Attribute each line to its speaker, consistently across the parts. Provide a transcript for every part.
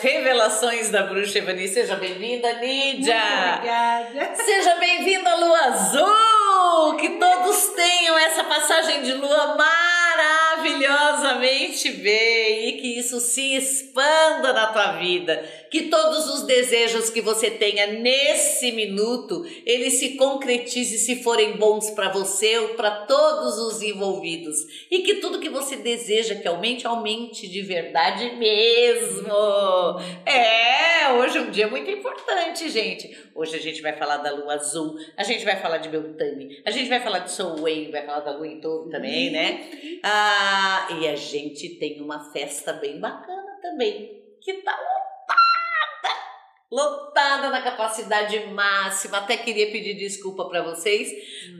Speaker 1: revelações da bruxa Evani. Seja bem-vinda, Nídia.
Speaker 2: Obrigada.
Speaker 1: Seja bem-vinda, Lua Azul. Que todos tenham essa passagem de lua maravilhosamente bem que isso se expanda na tua vida. Que todos os desejos que você tenha nesse minuto, eles se concretizem se forem bons para você ou para todos os envolvidos. E que tudo que você deseja que aumente, aumente de verdade mesmo. É, hoje é um dia muito importante, gente. Hoje a gente vai falar da lua azul, a gente vai falar de Beltane, a gente vai falar de Soul Wayne, vai falar da lua em todo também, né? Ah, e a gente tem uma festa bem bacana também, que tá lotada na capacidade máxima. Até queria pedir desculpa para vocês,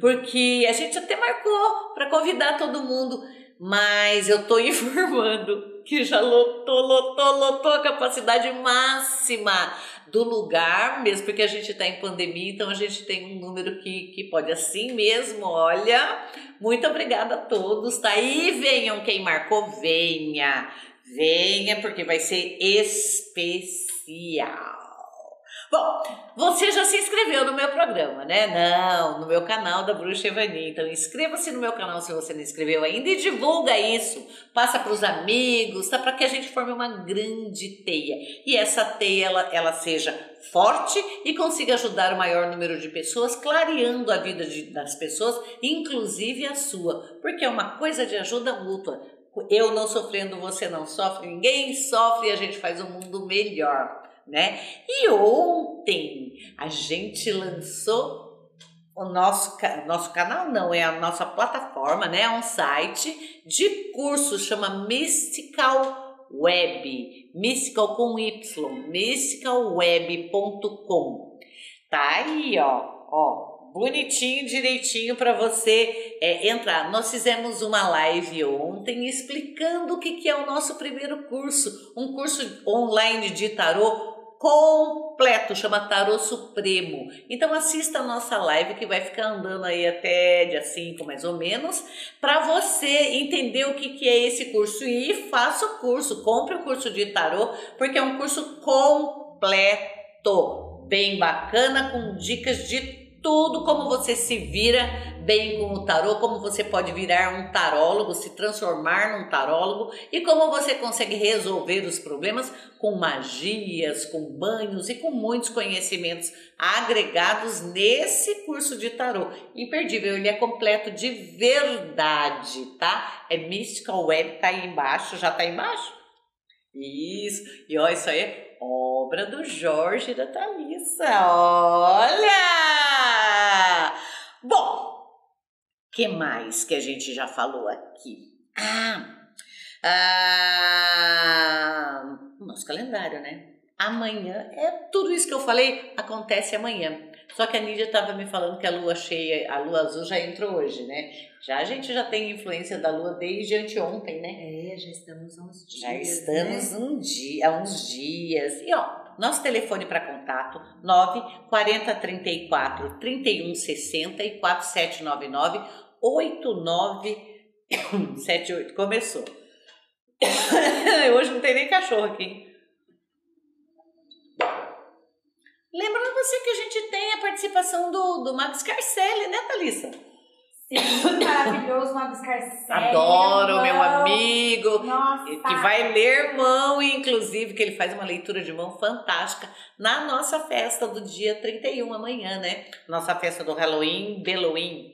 Speaker 1: porque a gente até marcou para convidar todo mundo, mas eu tô informando que já lotou, lotou, lotou a capacidade máxima do lugar, mesmo porque a gente está em pandemia, então a gente tem um número que, que pode assim mesmo, olha. Muito obrigada a todos, tá? E venham quem marcou, venha, venha, porque vai ser especial. Bom, você já se inscreveu no meu programa, né? Não, no meu canal da Bruxa Evani. Então inscreva-se no meu canal se você não inscreveu ainda e divulga isso. Passa para os amigos, tá? Para que a gente forme uma grande teia. E essa teia ela, ela seja forte e consiga ajudar o maior número de pessoas, clareando a vida de, das pessoas, inclusive a sua. Porque é uma coisa de ajuda mútua. Eu não sofrendo, você não sofre, ninguém sofre e a gente faz um mundo melhor né? E ontem a gente lançou o nosso, nosso canal, não, é a nossa plataforma, né? É um site de curso, chama Mystical Web, Mystical com Y, mysticalweb.com. Tá aí, ó, ó, bonitinho, direitinho para você é, entrar. Nós fizemos uma live ontem explicando o que, que é o nosso primeiro curso, um curso online de tarô completo, chama Tarô Supremo. Então assista a nossa live que vai ficar andando aí até dia 5 mais ou menos, para você entender o que, que é esse curso e faça o curso, compre o curso de tarô, porque é um curso completo, bem bacana com dicas de tudo como você se vira bem com o tarô, como você pode virar um tarólogo, se transformar num tarólogo e como você consegue resolver os problemas com magias, com banhos e com muitos conhecimentos agregados nesse curso de tarô. Imperdível, ele é completo de verdade, tá? É Mystical Web, tá aí embaixo, já tá aí embaixo? Isso, e olha, isso aí é obra do Jorge e da Thalissa. Olha! Bom, que mais que a gente já falou aqui? Ah, ah, nosso calendário, né? Amanhã é tudo isso que eu falei acontece amanhã. Só que a Nídia estava me falando que a lua cheia, a lua azul já entrou hoje, né? Já a gente já tem influência da lua desde anteontem, né?
Speaker 2: É, já estamos há uns dias.
Speaker 1: Já estamos né? um dia, há uns dias. E ó, nosso telefone para contato 9 40 34 31 60 e 4799 8978. Começou. Hoje não tem nem cachorro aqui. Lembrando você que a gente tem a participação do, do Max Carcelli, né, Thalissa?
Speaker 2: Sim, maravilhoso, Max Carcelli.
Speaker 1: Adoro, meu amigo.
Speaker 2: Nossa.
Speaker 1: Que vai ler mão, inclusive, que ele faz uma leitura de mão fantástica na nossa festa do dia 31 amanhã, né? Nossa festa do Halloween, Halloween,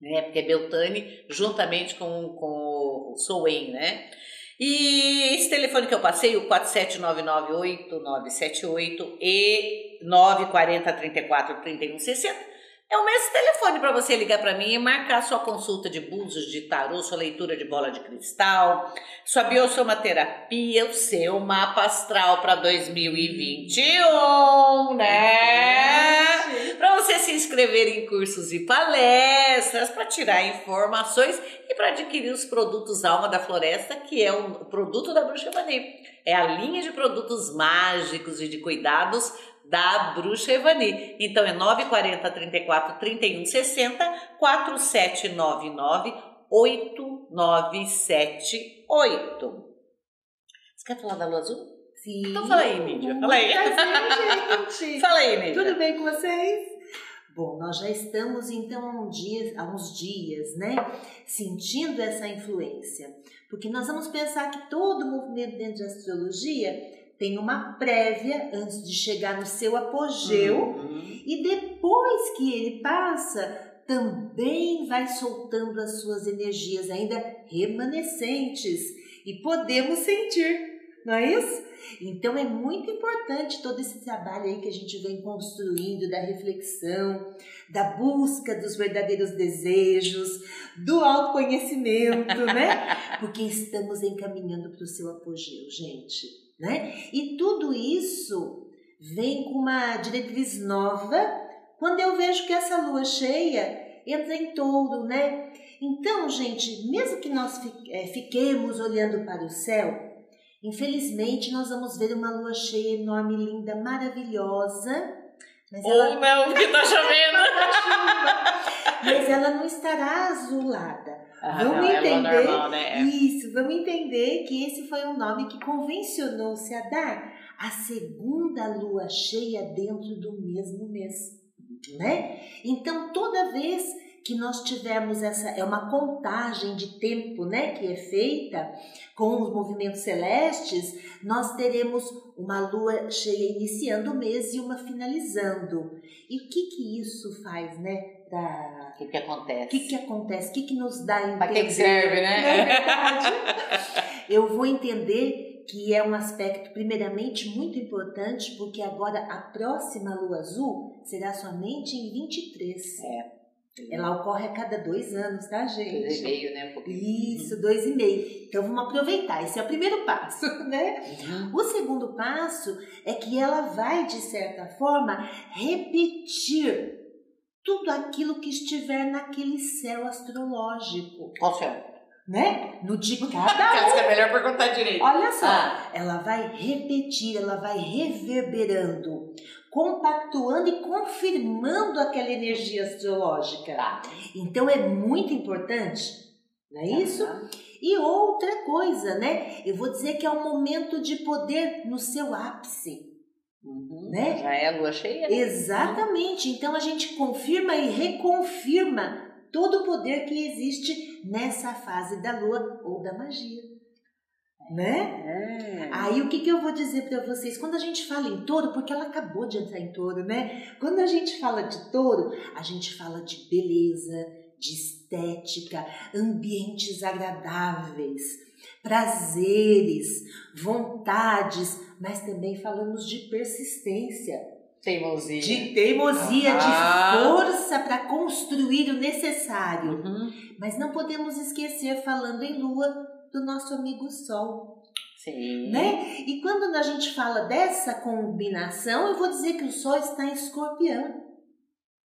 Speaker 1: né? Porque é Beltane, juntamente com, com o Souen, né? E esse telefone que eu passei, o 47998978 e 940343160, é o mesmo telefone para você ligar para mim e marcar sua consulta de búzios, de tarô, sua leitura de bola de cristal, sua biosomaterapia, o seu mapa astral para 2021, né? Para você se inscrever em cursos e palestras, para tirar informações e para adquirir os produtos Alma da Floresta, que é o produto da Bruxa Evani. É a linha de produtos mágicos e de cuidados da Bruxa Evani. Então é 940 34 31 60 4799 8978. Você quer falar da lua azul?
Speaker 2: Sim.
Speaker 1: Então fala aí, Mídia. Fala aí.
Speaker 2: Prazer.
Speaker 1: Fala aí, Mídia.
Speaker 2: Tudo bem com vocês? Bom, nós já estamos então há, um dia, há uns dias, né, sentindo essa influência, porque nós vamos pensar que todo movimento dentro de astrologia tem uma prévia antes de chegar no seu apogeu
Speaker 1: Uhum.
Speaker 2: e depois que ele passa, também vai soltando as suas energias ainda remanescentes e podemos sentir, não é isso? Então é muito importante todo esse trabalho aí que a gente vem construindo da reflexão, da busca dos verdadeiros desejos, do autoconhecimento, né? Porque estamos encaminhando para o seu apogeu, gente, né? E tudo isso vem com uma diretriz nova quando eu vejo que essa lua cheia entra em touro, né? Então, gente, mesmo que nós eh, fiquemos olhando para o céu, infelizmente nós vamos ver uma lua cheia enorme, linda, maravilhosa. Mas ela,
Speaker 1: Ou não, porque tá chovendo.
Speaker 2: mas ela não estará azulada.
Speaker 1: Ah,
Speaker 2: Vamos
Speaker 1: não, é
Speaker 2: entender
Speaker 1: normal, né?
Speaker 2: Isso, vamos entender que esse foi um nome que convencionou-se a dar a segunda lua cheia dentro do mesmo mês, né? Então, toda vez que nós tivermos essa é uma contagem de tempo, né, que é feita com os movimentos celestes, nós teremos uma lua cheia iniciando o mês e uma finalizando. E o que que isso faz, né, para
Speaker 1: O que que acontece?
Speaker 2: o que, que acontece? O que, que nos dá a entender?
Speaker 1: Pra que serve, né?
Speaker 2: É verdade? Eu vou entender que é um aspecto, primeiramente, muito importante, porque agora a próxima lua azul será somente em 23.
Speaker 1: É.
Speaker 2: Ela ocorre a cada dois anos, tá, gente?
Speaker 1: Veio, né? Um pouquinho.
Speaker 2: Isso, dois e meio. Então vamos aproveitar. Esse é o primeiro passo, né?
Speaker 1: Uhum.
Speaker 2: O segundo passo é que ela vai, de certa forma, repetir tudo aquilo que estiver naquele céu astrológico,
Speaker 1: Qual céu?
Speaker 2: né? No de cada
Speaker 1: Acho que é melhor perguntar direito.
Speaker 2: Olha só,
Speaker 1: Ah.
Speaker 2: ela vai repetir, ela vai reverberando, compactuando e confirmando aquela energia astrológica.
Speaker 1: Tá.
Speaker 2: Então é muito importante, não é isso? E outra coisa, né? Eu vou dizer que é um momento de poder no seu ápice.
Speaker 1: Uhum.
Speaker 2: Né?
Speaker 1: Já é a lua cheia? né?
Speaker 2: Exatamente. Então a gente confirma e reconfirma todo o poder que existe nessa fase da lua ou da magia. Né?
Speaker 1: É.
Speaker 2: Aí o que, que eu vou dizer para vocês? Quando a gente fala em touro, porque ela acabou de entrar em touro, né? Quando a gente fala de touro, a gente fala de beleza, de estética, ambientes agradáveis, prazeres, vontades, mas também falamos de persistência,
Speaker 1: Teimosia.
Speaker 2: de teimosia,
Speaker 1: Ah.
Speaker 2: de força para construir o necessário.
Speaker 1: Uhum.
Speaker 2: Mas não podemos esquecer, falando em lua, do nosso amigo Sol
Speaker 1: Sim.
Speaker 2: né? E quando a gente fala dessa combinação, eu vou dizer que o Sol está em escorpião.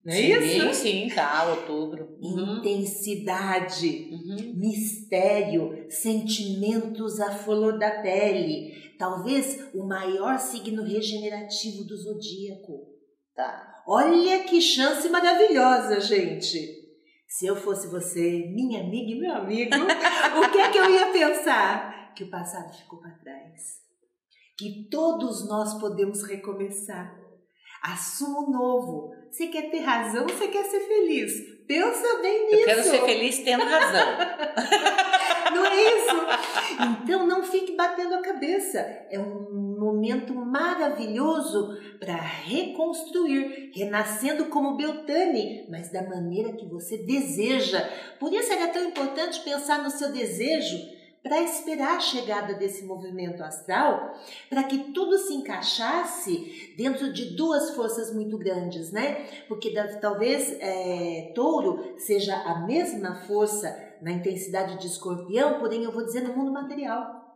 Speaker 2: Não é
Speaker 1: sim,
Speaker 2: isso?
Speaker 1: sim, tá, outubro. Uhum.
Speaker 2: Intensidade,
Speaker 1: Uhum.
Speaker 2: mistério, sentimentos à flor da pele. Talvez o maior signo regenerativo do zodíaco.
Speaker 1: Tá.
Speaker 2: Olha que chance maravilhosa, gente! Se eu fosse você, minha amiga e meu amigo, o que é que eu ia pensar? Que o passado ficou para trás. Que todos nós podemos recomeçar. Assuma o novo. Você quer ter razão, você quer ser feliz. Pensa bem nisso.
Speaker 1: Eu quero ser feliz tendo razão.
Speaker 2: Não é isso? Então não fique batendo a cabeça. É um momento maravilhoso para reconstruir, renascendo como Beltane, mas da maneira que você deseja. Por isso era tão importante pensar no seu desejo para esperar a chegada desse movimento astral, para que tudo se encaixasse dentro de duas forças muito grandes, né? Porque talvez é, touro seja a mesma força na intensidade de escorpião, porém eu vou dizer no mundo material,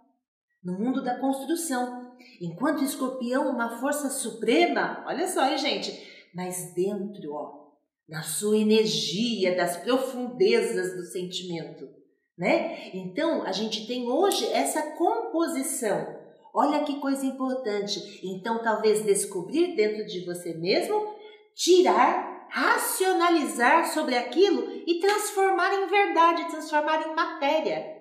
Speaker 2: no mundo da construção. Enquanto escorpião, uma força suprema, olha só aí, gente, mas dentro, ó, na sua energia, das profundezas do sentimento, né? Então, a gente tem hoje essa composição. Olha que coisa importante. Então, talvez descobrir dentro de você mesmo, tirar racionalizar sobre aquilo e transformar em verdade, transformar em matéria.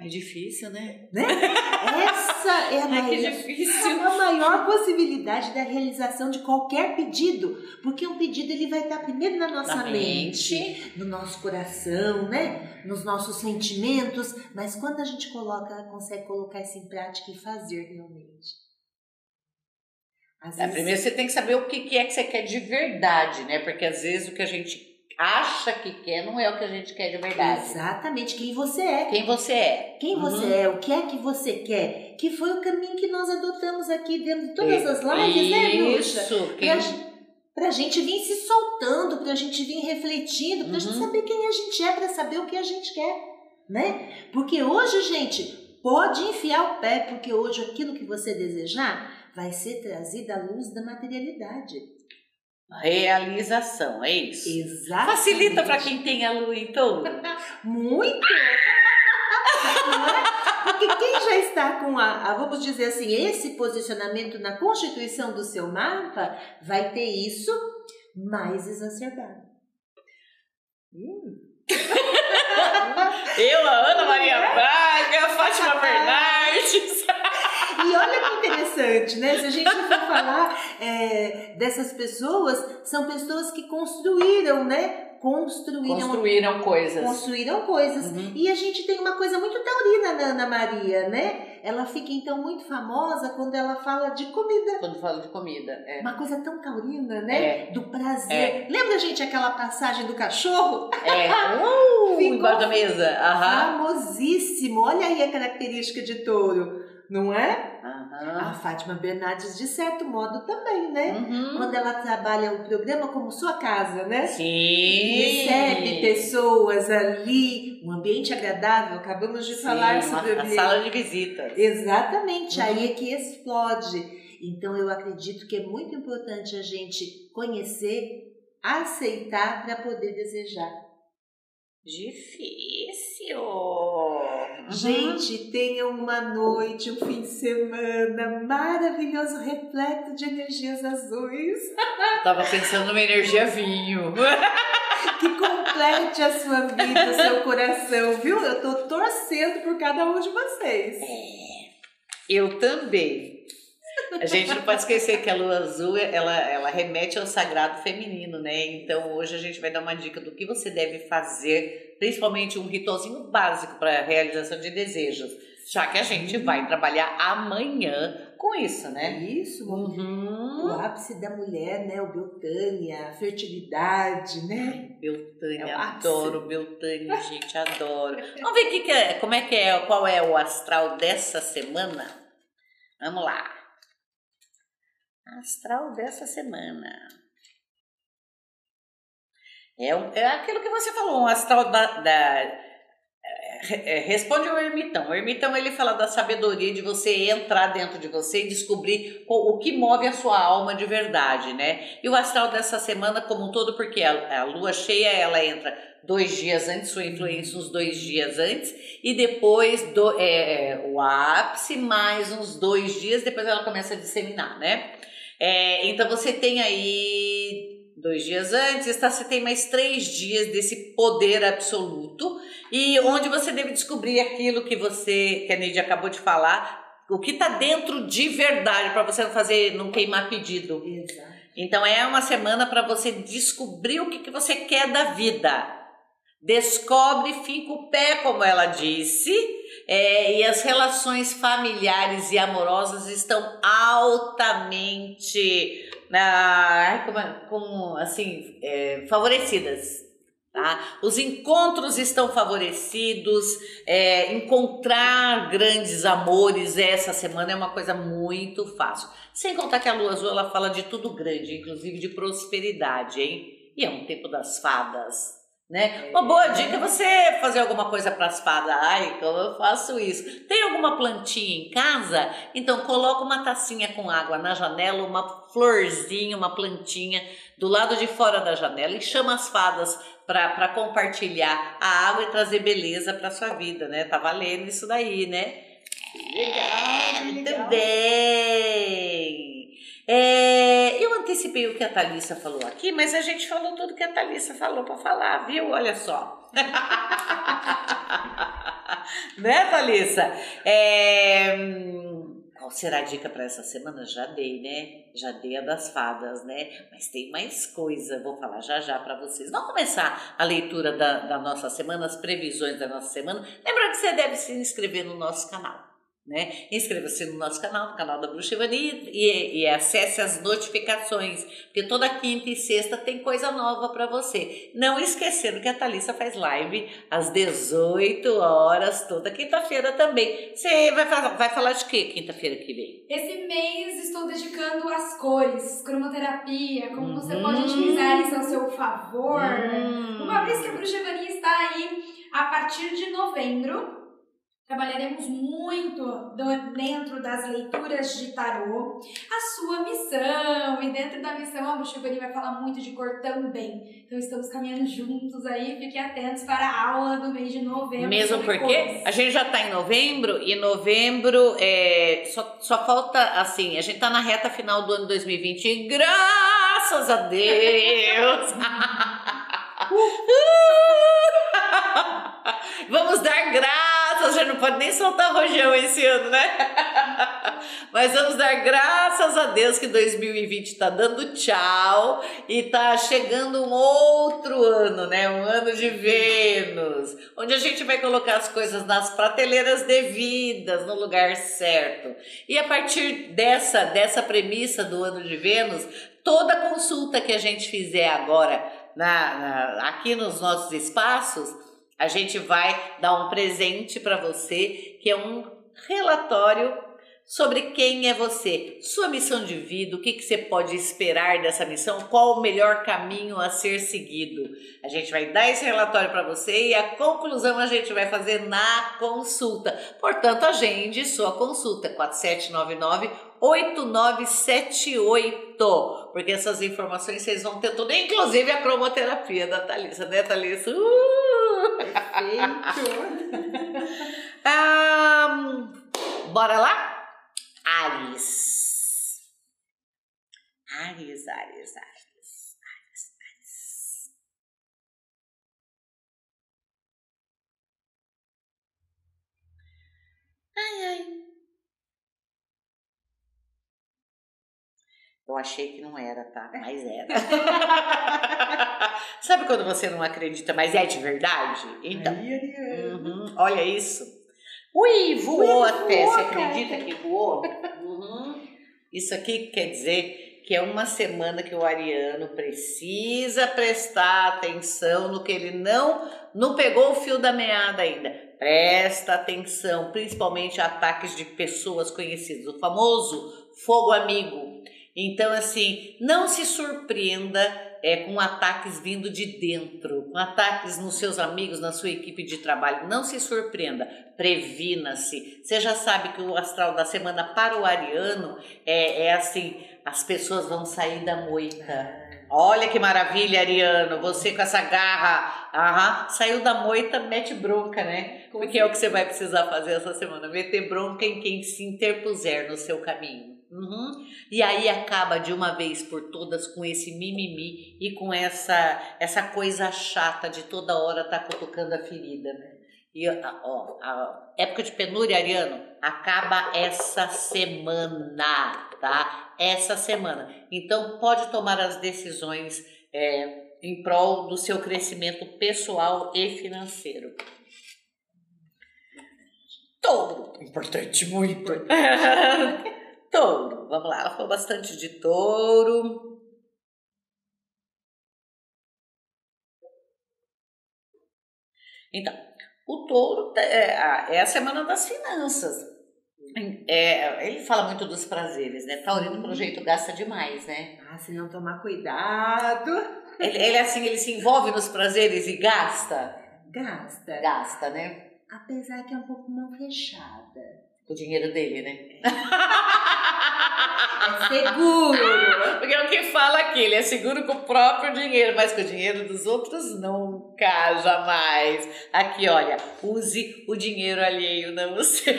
Speaker 1: É difícil, né?
Speaker 2: né? Essa é a, maior,
Speaker 1: difícil.
Speaker 2: a maior possibilidade da realização de qualquer pedido, porque um pedido ele vai estar primeiro na nossa
Speaker 1: Na
Speaker 2: mente,
Speaker 1: mente.
Speaker 2: no nosso coração, né? Nos nossos sentimentos, mas quando a gente coloca, consegue colocar isso em prática e fazer realmente. Às
Speaker 1: É, primeiro você tem que saber o que que é que você quer de verdade, né? Porque às vezes o que a gente acha que quer não é o que a gente quer de verdade.
Speaker 2: Exatamente, quem você é.
Speaker 1: Quem você é.
Speaker 2: Quem
Speaker 1: Uhum.
Speaker 2: você é, o que é que você quer, que foi o caminho que nós adotamos aqui dentro de todas as lives, né, Bruxa?
Speaker 1: Isso. Quem...
Speaker 2: Pra, gen- pra gente vir se soltando, pra gente vir refletindo, pra gente
Speaker 1: Uhum.
Speaker 2: saber quem a gente é, pra saber o que a gente quer, né? Porque hoje, gente, pode enfiar o pé, porque hoje aquilo que você desejar vai ser trazido à luz da materialidade.
Speaker 1: Realização, é isso.
Speaker 2: Exatamente.
Speaker 1: Facilita para quem tem a lua em touro.
Speaker 2: Muito! É? Porque quem já está com a, a, vamos dizer assim, esse posicionamento na constituição do seu mapa, vai ter isso mais exacerbado.
Speaker 1: Eu, a Ana Maria Braga, a Fátima Bernardes.
Speaker 2: E olha que interessante, né? Se a gente for falar é, dessas pessoas, são pessoas que construíram, né? Construíram
Speaker 1: Construíram coisas.
Speaker 2: construíram coisas.
Speaker 1: Uhum.
Speaker 2: E a gente tem uma coisa muito taurina na Ana Maria, né? Ela fica então muito famosa quando ela fala de comida.
Speaker 1: Quando falo de comida. É.
Speaker 2: Uma coisa tão taurina, né?
Speaker 1: É.
Speaker 2: Do prazer. Lembra, gente, aquela passagem do cachorro?
Speaker 1: É. Uh,
Speaker 2: Ficou
Speaker 1: embaixo da mesa. Aham.
Speaker 2: Famosíssimo. Olha aí a característica de touro, não é? A
Speaker 1: Aham.
Speaker 2: Fátima Bernardes, de certo modo, também, né?
Speaker 1: Uhum.
Speaker 2: Quando ela trabalha o programa como sua casa, né?
Speaker 1: Sim.
Speaker 2: Recebe pessoas ali, um ambiente agradável, acabamos de falar
Speaker 1: Sim,
Speaker 2: sobre o
Speaker 1: a, a sala de visitas.
Speaker 2: Exatamente,
Speaker 1: Uhum.
Speaker 2: aí é que explode. Então eu acredito que é muito importante a gente conhecer, aceitar para poder desejar.
Speaker 1: Difícil. Uhum.
Speaker 2: Gente, tenha uma noite, um fim de semana maravilhoso, repleto de energias azuis,
Speaker 1: Tava pensando numa energia vinho.
Speaker 2: que complete a sua vida, o seu coração, viu? Eu tô torcendo por cada um de vocês.
Speaker 1: Eu também. A gente não pode esquecer que a lua azul ela, ela remete ao sagrado feminino, né? Então hoje a gente vai dar uma dica do que você deve fazer, principalmente um ritualzinho básico para a realização de desejos, já que a gente vai trabalhar amanhã com isso, né?
Speaker 2: isso, o
Speaker 1: Uhum.
Speaker 2: ápice da mulher, né? O Beltânia, a fertilidade, né?
Speaker 1: Beltânia,
Speaker 2: É o
Speaker 1: adoro Beltânia, gente, adoro. Vamos ver que que é, como é que é, qual é o astral dessa semana? Vamos lá. Astral dessa semana. É, é aquilo que você falou, um astral da. da é, é, responde ao ermitão. O ermitão ele fala da sabedoria de você entrar dentro de você e descobrir o, o que move a sua alma de verdade, né? E o astral dessa semana como um todo, porque a, a lua cheia ela entra dois dias antes, sua influência uns dois dias antes, e depois do, é, é, o ápice mais uns dois dias, depois ela começa a disseminar, né? É, então você tem aí dois dias antes, tá? você tem mais três dias desse poder absoluto e onde você deve descobrir aquilo que você, que a Neide acabou de falar, o que tá dentro de verdade para você não fazer, não queimar pedido.
Speaker 2: Exato.
Speaker 1: Então é uma semana para você descobrir o que, que você quer da vida. Descobre, fica o pé, como ela disse, é, e as relações familiares e amorosas estão altamente na, como, é- como, assim, é, favorecidas. Tá? Os encontros estão favorecidos, é, encontrar grandes amores essa semana é uma coisa muito fácil. Sem contar que a lua azul ela fala de tudo grande, inclusive de prosperidade, hein? E é um tempo das fadas, né? Uma boa dica é você fazer alguma coisa para as fadas. Ai, como eu faço isso? Tem alguma plantinha em casa? Então coloca uma tacinha com água na janela, uma florzinha, uma plantinha do lado de fora da janela e chama as fadas para compartilhar a água e trazer beleza para sua vida, né? Tá valendo isso daí, né?
Speaker 2: Legal,
Speaker 1: Muito
Speaker 2: legal.
Speaker 1: bem. O que a Thalissa falou aqui, mas a gente falou tudo que a Thalissa falou para falar, viu? Olha só. né, Thalissa? É... Qual será a dica para essa semana? Já dei, né? Já dei a das fadas, né? Mas tem mais coisa, vou falar já já para vocês. Vamos começar a leitura da, da nossa semana, as previsões da nossa semana. Lembrando que você deve se inscrever no nosso canal. Né? Inscreva-se no nosso canal, no canal da Bruxa Ivani, e, e acesse as notificações, porque toda quinta e sexta tem coisa nova para você. Não esquecendo que a Thalissa faz live às 18 horas, toda quinta-feira também. Você vai, falar, vai falar de quê quinta-feira que vem?
Speaker 3: Esse mês estou dedicando às cores, cromoterapia, como uhum. você pode utilizar isso ao seu favor. Uhum. Uma vez que a Bruxa Ivani está aí a partir de novembro, Trabalharemos muito dentro das leituras de tarô, a sua missão, e dentro da missão a Buxivani vai falar muito de cor também. Então estamos caminhando juntos aí, fiquem atentos para a aula do mês de novembro.
Speaker 1: Mesmo porque cores. a gente já está em novembro, e novembro é, só, só falta assim, a gente está na reta final do ano 2020, e graças a Deus! Vamos dar graças já não pode nem soltar rojão esse ano, né? Mas vamos dar graças a Deus que 2020 está dando tchau e está chegando um outro ano, né? Um ano de Vênus, onde a gente vai colocar as coisas nas prateleiras devidas, no lugar certo. E a partir dessa, dessa premissa do ano de Vênus, toda consulta que a gente fizer agora na, na aqui nos nossos espaços a gente vai dar um presente para você, que é um relatório sobre quem é você, sua missão de vida, o que, que você pode esperar dessa missão, qual o melhor caminho a ser seguido. A gente vai dar esse relatório para você e a conclusão a gente vai fazer na consulta. Portanto, agende sua consulta 4799 8978, porque essas informações vocês vão ter tudo, inclusive a cromoterapia da Thalissa, né, Thalissa? Uh! Perfeito! um, bora lá? Ares. Ares, Ares, Ares. Ai, ai. Eu achei que não era, tá? Mas era. Sabe quando você não acredita, mas é de verdade? Então. Uhum, olha isso. Ui, voou Ui, até. Voou, você acredita cara. que voou? Uhum. Isso aqui quer dizer que é uma semana que o ariano precisa prestar atenção no que ele não não pegou o fio da meada ainda. Presta atenção, principalmente a ataques de pessoas conhecidas, o famoso fogo amigo então, assim, não se surpreenda é, com ataques vindo de dentro, com ataques nos seus amigos, na sua equipe de trabalho. Não se surpreenda, previna-se. Você já sabe que o astral da semana para o ariano é, é assim: as pessoas vão sair da moita. Olha que maravilha, Ariano, você com essa garra, aham, saiu da moita, mete bronca, né? Porque é o que você vai precisar fazer essa semana, meter bronca em quem se interpuser no seu caminho. Uhum. E aí acaba de uma vez por todas com esse mimimi e com essa essa coisa chata de toda hora estar tá cutucando a ferida, né? E ó, a época de penúria, Ariano, acaba essa semana, tá? Essa semana. Então pode tomar as decisões é, em prol do seu crescimento pessoal e financeiro. Touro, importante muito. Touro, vamos lá, ela falou bastante de touro. Então, o touro é, é a semana das finanças. É, ele fala muito dos prazeres, né? Taurino, pelo jeito, gasta demais, né?
Speaker 2: Ah, se não tomar cuidado.
Speaker 1: Ele, ele assim, ele se envolve nos prazeres e gasta?
Speaker 2: Gasta.
Speaker 1: Gasta, né?
Speaker 2: Apesar que é um pouco mão fechada.
Speaker 1: O dinheiro dele, né?
Speaker 2: É seguro.
Speaker 1: Porque é o que fala aqui, ele é seguro com o próprio dinheiro, mas com o dinheiro dos outros nunca, jamais. Aqui, olha, use o dinheiro alheio, não o seu.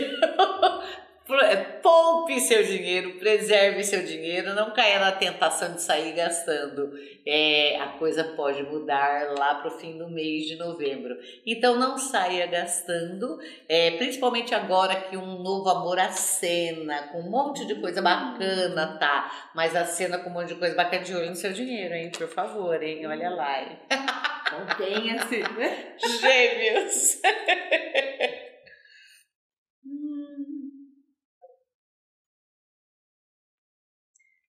Speaker 1: É, poupe seu dinheiro, preserve seu dinheiro, não caia na tentação de sair gastando. É, a coisa pode mudar lá para o fim do mês de novembro. Então não saia gastando, é, principalmente agora que um novo amor acena, com um monte de coisa bacana, tá? Mas acena com um monte de coisa bacana de olho no seu dinheiro, hein? Por favor, hein? Olha lá, hein?
Speaker 2: Contenha-se, né?
Speaker 1: Gêmeos!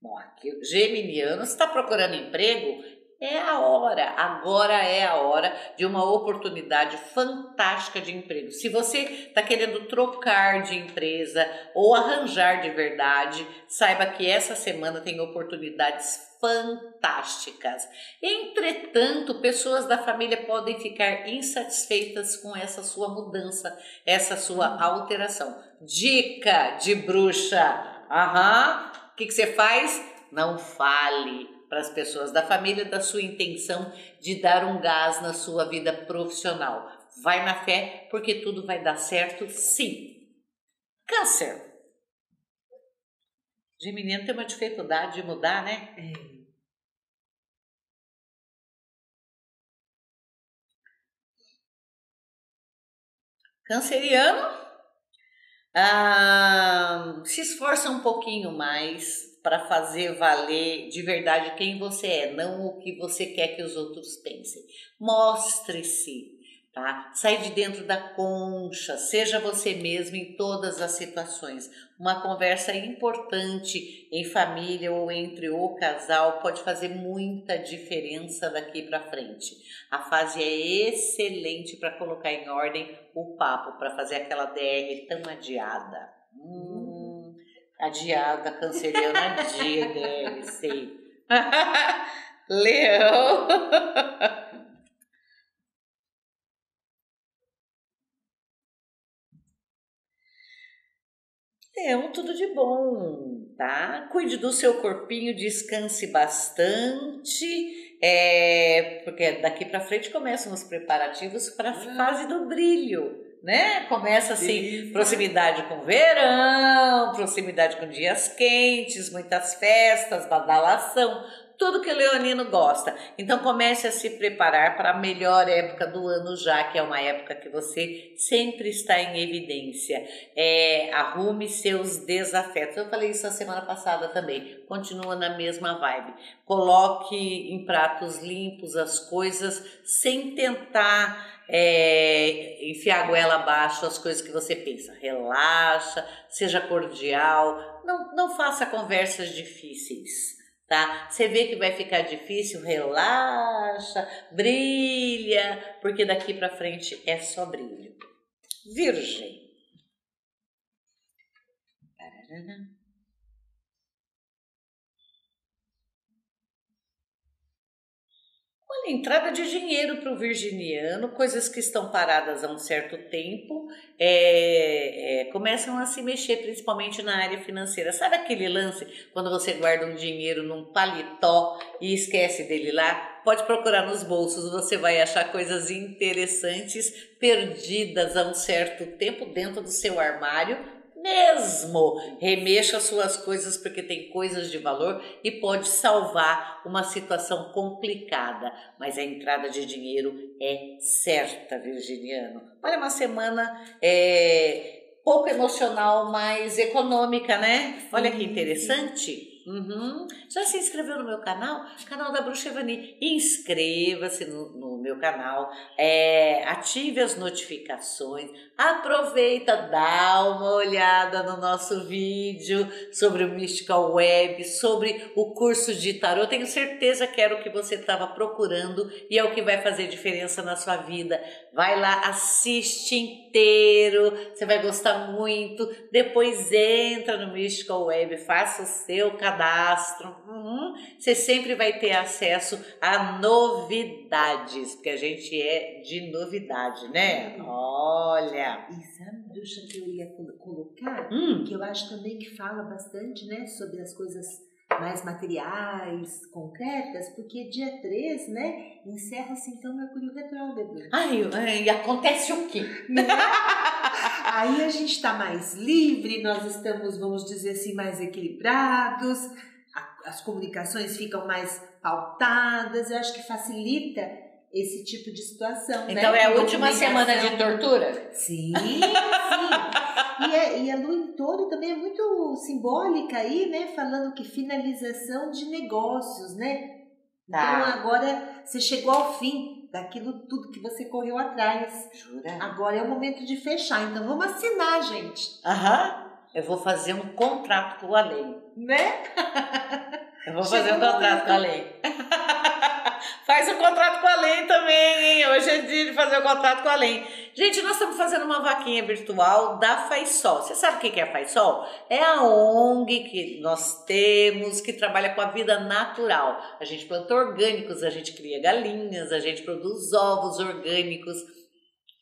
Speaker 1: Bom, aqui, geminiano, está procurando emprego? É a hora, agora é a hora de uma oportunidade fantástica de emprego. Se você está querendo trocar de empresa ou arranjar de verdade, saiba que essa semana tem oportunidades fantásticas. Entretanto, pessoas da família podem ficar insatisfeitas com essa sua mudança, essa sua alteração. Dica de bruxa: aham, que, que você faz? Não fale para as pessoas da família da sua intenção de dar um gás na sua vida profissional. Vai na fé, porque tudo vai dar certo, sim. Câncer. Geminiano tem uma dificuldade de mudar, né?
Speaker 2: É.
Speaker 1: Canceriano se esforça um pouquinho mais para fazer valer de verdade quem você é, não o que você quer que os outros pensem. Mostre-se, tá? Sai de dentro da concha, seja você mesmo em todas as situações. Uma conversa importante em família ou entre o casal pode fazer muita diferença daqui para frente. A fase é excelente para colocar em ordem o papo, para fazer aquela DR tão adiada. Hum adiada, canceriana dia deve ser. Leão. Leão, tudo de bom, tá? Cuide do seu corpinho, descanse bastante, é, porque daqui para frente começam os preparativos para a fase do brilho né? Começa assim, Isso. proximidade com verão, proximidade com dias quentes, muitas festas, badalação, tudo que o leonino gosta. Então comece a se preparar para a melhor época do ano já, que é uma época que você sempre está em evidência. É, arrume seus desafetos. Eu falei isso a semana passada também. Continua na mesma vibe. Coloque em pratos limpos as coisas sem tentar é, enfiar a goela abaixo as coisas que você pensa. Relaxa, seja cordial, não, não faça conversas difíceis. Tá? Você vê que vai ficar difícil, relaxa, brilha, porque daqui para frente é só brilho. Virgem. Olha, entrada de dinheiro para o virginiano, coisas que estão paradas há um certo tempo, é, é, começam a se mexer, principalmente na área financeira. Sabe aquele lance quando você guarda um dinheiro num paletó e esquece dele lá? Pode procurar nos bolsos, você vai achar coisas interessantes perdidas há um certo tempo dentro do seu armário mesmo. Remexa suas coisas porque tem coisas de valor e pode salvar uma situação complicada. Mas a entrada de dinheiro é certa, Virginiano. Olha, uma semana é, pouco emocional, mas econômica, né? Olha que interessante. Uhum. Já se inscreveu no meu canal? Canal da Bruxa Evani. Inscreva-se no, no, meu canal, é, ative as notificações, aproveita, dá uma olhada no nosso vídeo sobre o Mystical Web, sobre o curso de tarô. Tenho certeza que era o que você estava procurando e é o que vai fazer diferença na sua vida. Vai lá, assiste inteiro, você vai gostar muito. Depois entra no Mystical Web, faça o seu cadastro cadastro. Uhum. Você sempre vai ter acesso a novidades, porque a gente é de novidade, né? Olha.
Speaker 2: E sabe, Ducha, que eu ia colocar,
Speaker 1: hum.
Speaker 2: que eu acho também que fala bastante, né, sobre as coisas mais materiais, concretas, porque dia 3, né, encerra-se então Mercúrio retrógrado.
Speaker 1: Ai, ai, e acontece o quê?
Speaker 2: Né? Aí a gente está mais livre, nós estamos, vamos dizer assim, mais equilibrados, as comunicações ficam mais pautadas, eu acho que facilita esse tipo de situação.
Speaker 1: Então
Speaker 2: né?
Speaker 1: é a última semana de tortura?
Speaker 2: Sim, sim. E, é, e a lua em touro também é muito simbólica aí, né? Falando que finalização de negócios, né? Tá. Então agora você chegou ao fim daquilo tudo que você correu atrás.
Speaker 1: Jura?
Speaker 2: Agora é o momento de fechar. Então vamos assinar, gente.
Speaker 1: Aham. Eu vou fazer um contrato com a lei.
Speaker 2: Né?
Speaker 1: Eu vou fazer um contrato com a lei. Faz um contrato com a lei também, hein? Hoje é dia de fazer o um contrato com a lei. Gente, nós estamos fazendo uma vaquinha virtual da Faisol. Você sabe o que é a Faisol? É a ONG que nós temos que trabalha com a vida natural. A gente planta orgânicos, a gente cria galinhas, a gente produz ovos orgânicos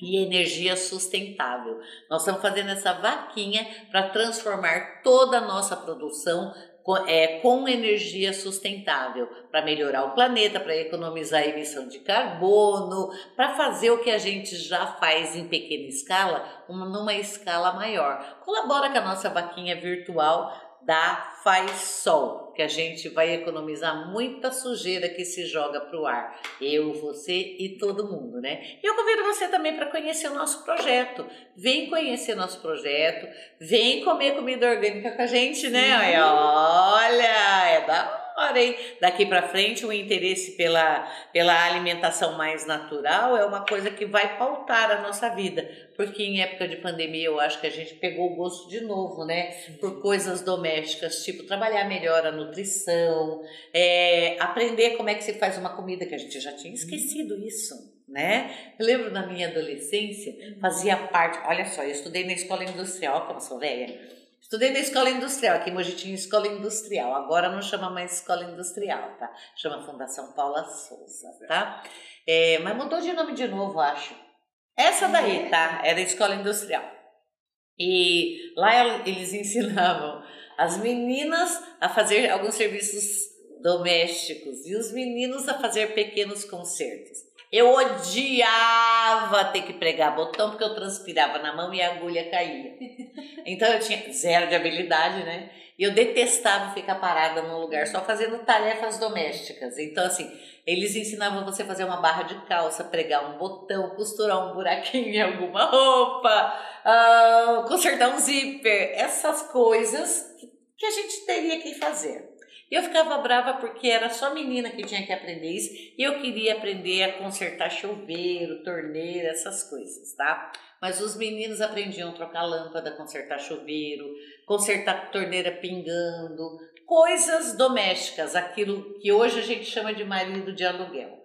Speaker 1: e energia sustentável. Nós estamos fazendo essa vaquinha para transformar toda a nossa produção é, com energia sustentável, para melhorar o planeta, para economizar a emissão de carbono, para fazer o que a gente já faz em pequena escala, uma, numa escala maior. Colabora com a nossa vaquinha virtual da Faz Sol, que a gente vai economizar muita sujeira que se joga para o ar. Eu, você e todo mundo, né? E eu convido você também para conhecer o nosso projeto. Vem conhecer nosso projeto, vem comer comida orgânica com a gente, né? Olha, é da hein? Daqui para frente, o interesse pela, pela alimentação mais natural é uma coisa que vai pautar a nossa vida. Porque em época de pandemia, eu acho que a gente pegou o gosto de novo, né? Por coisas domésticas, tipo trabalhar melhor a nutrição, é, aprender como é que se faz uma comida, que a gente já tinha esquecido isso né? Eu lembro na minha adolescência, fazia parte, olha só, eu estudei na escola industrial, como sou velha, Estudei na escola industrial, aqui em Mogi tinha escola industrial, agora não chama mais escola industrial, tá? Chama Fundação Paula Souza, tá? É, mas mudou de nome de novo, acho. Essa daí, tá? Era escola industrial. E lá eles ensinavam as meninas a fazer alguns serviços domésticos e os meninos a fazer pequenos concertos. Eu odiava ter que pregar botão porque eu transpirava na mão e a agulha caía. Então eu tinha zero de habilidade, né? E eu detestava ficar parada num lugar só fazendo tarefas domésticas. Então, assim, eles ensinavam você a fazer uma barra de calça, pregar um botão, costurar um buraquinho em alguma roupa, uh, consertar um zíper, essas coisas que a gente teria que fazer. Eu ficava brava porque era só menina que tinha que aprender isso e eu queria aprender a consertar chuveiro, torneira, essas coisas, tá? Mas os meninos aprendiam a trocar lâmpada, consertar chuveiro, consertar torneira pingando, coisas domésticas, aquilo que hoje a gente chama de marido de aluguel.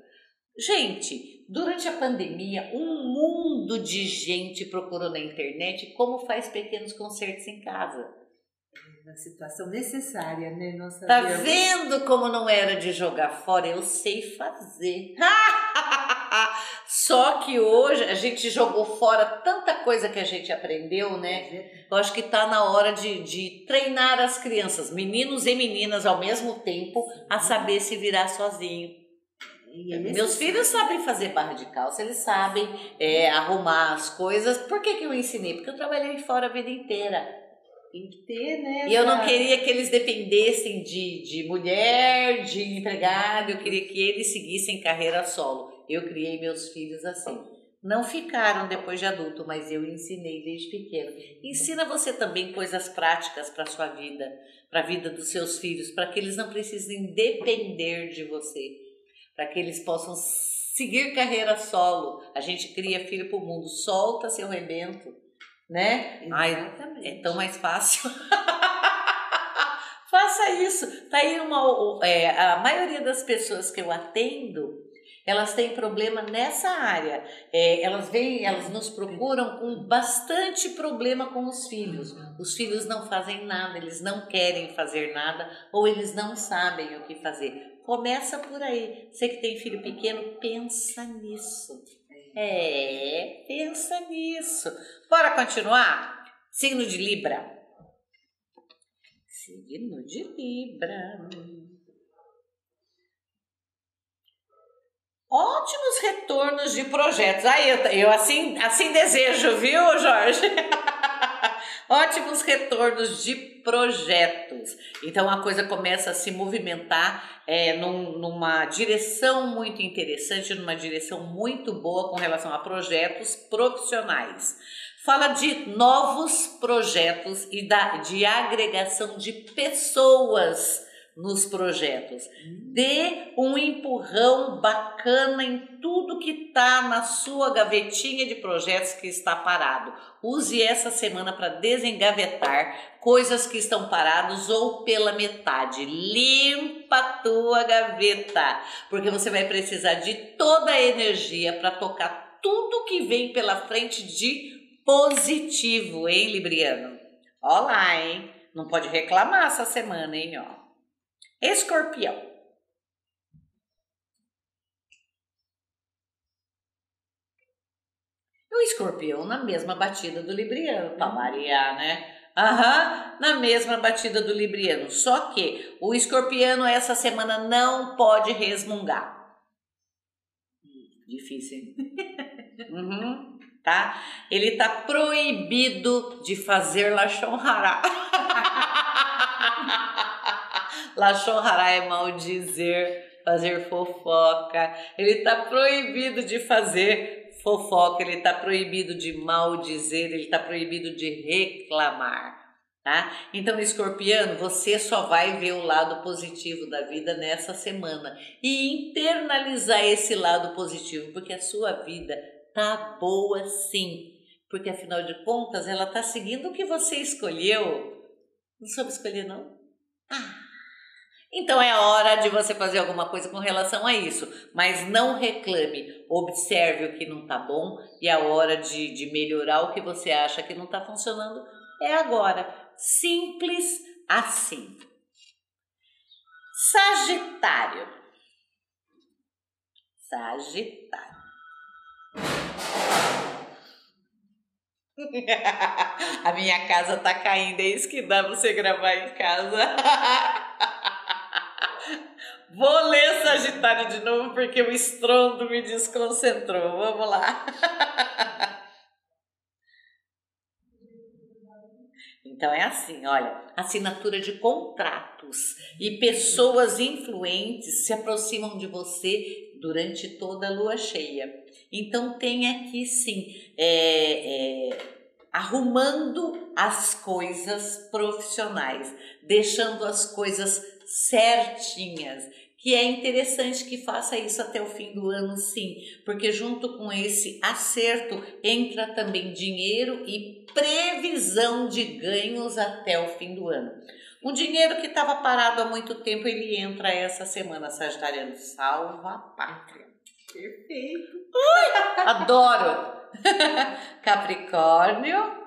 Speaker 1: Gente, durante a pandemia, um mundo de gente procurou na internet como faz pequenos concertos em casa
Speaker 2: na situação necessária, né? Nossa
Speaker 1: tá vendo como não era de jogar fora? Eu sei fazer. Só que hoje a gente jogou fora tanta coisa que a gente aprendeu, né? É Eu acho que tá na hora de, de treinar as crianças, meninos e meninas ao mesmo tempo, a saber se virar sozinho. Meus filhos sabem fazer barra de calça, eles sabem é, arrumar as coisas. Por que, que eu ensinei? Porque eu trabalhei fora a vida inteira.
Speaker 2: Tem que ter, né?
Speaker 1: E eu não queria que eles dependessem de, de mulher, de empregado, eu queria que eles seguissem carreira solo. Eu criei meus filhos assim. Não ficaram depois de adulto, mas eu ensinei desde pequeno. Ensina você também coisas práticas para sua vida, para a vida dos seus filhos, para que eles não precisem depender de você, para que eles possam seguir carreira solo. A gente cria filho para o mundo, solta seu rebento né? Exatamente. Ai, é tão mais fácil. Faça isso. Tá aí uma, é, a maioria das pessoas que eu atendo, elas têm problema nessa área. É, elas vêm, elas nos procuram com bastante problema com os filhos. Os filhos não fazem nada, eles não querem fazer nada ou eles não sabem o que fazer. Começa por aí. Você que tem filho pequeno, pensa nisso. É, pensa nisso. Bora continuar? Signo de Libra. Signo de Libra. Ótimos retornos de projetos. Aí eu, eu assim, assim desejo, viu, Jorge? Ótimos retornos de projetos. Então a coisa começa a se movimentar é, num, numa direção muito interessante, numa direção muito boa com relação a projetos profissionais. Fala de novos projetos e da, de agregação de pessoas nos projetos. Dê um empurrão bacana em tudo que está na sua gavetinha de projetos que está parado. Use essa semana para desengavetar coisas que estão paradas ou pela metade. Limpa a tua gaveta, porque você vai precisar de toda a energia para tocar tudo que vem pela frente de positivo, hein, Libriano? Olá, hein? Não pode reclamar essa semana, hein, ó. Escorpião. O escorpião na mesma batida do libriano, para variar, né? Aham, na mesma batida do libriano. Só que o escorpiano essa semana não pode resmungar. Difícil, hein? uhum, tá? Ele tá proibido de fazer lachon. Lachonhará é maldizer, fazer fofoca. Ele está proibido de fazer fofoca, ele está proibido de maldizer, ele está proibido de reclamar. Tá? Então, escorpiano, você só vai ver o lado positivo da vida nessa semana e internalizar esse lado positivo, porque a sua vida tá boa sim. Porque afinal de contas, ela tá seguindo o que você escolheu. Não soube escolher, não? Ah, então é hora de você fazer alguma coisa com relação a isso, mas não reclame, observe o que não está bom e a hora de, de melhorar o que você acha que não está funcionando é agora. Simples assim. Sagitário. Sagitário. a minha casa tá caindo, é isso que dá você gravar em casa. Vou ler Sagitário de novo porque o estrondo me desconcentrou. Vamos lá. Então é assim, olha, assinatura de contratos e pessoas influentes se aproximam de você durante toda a lua cheia. Então tem aqui sim, é, é, arrumando as coisas profissionais, deixando as coisas certinhas que é interessante que faça isso até o fim do ano, sim, porque junto com esse acerto entra também dinheiro e previsão de ganhos até o fim do ano. Um dinheiro que estava parado há muito tempo, ele entra essa semana, Sagitariano. Salva a pátria.
Speaker 2: Perfeito.
Speaker 1: Ui, adoro! Capricórnio.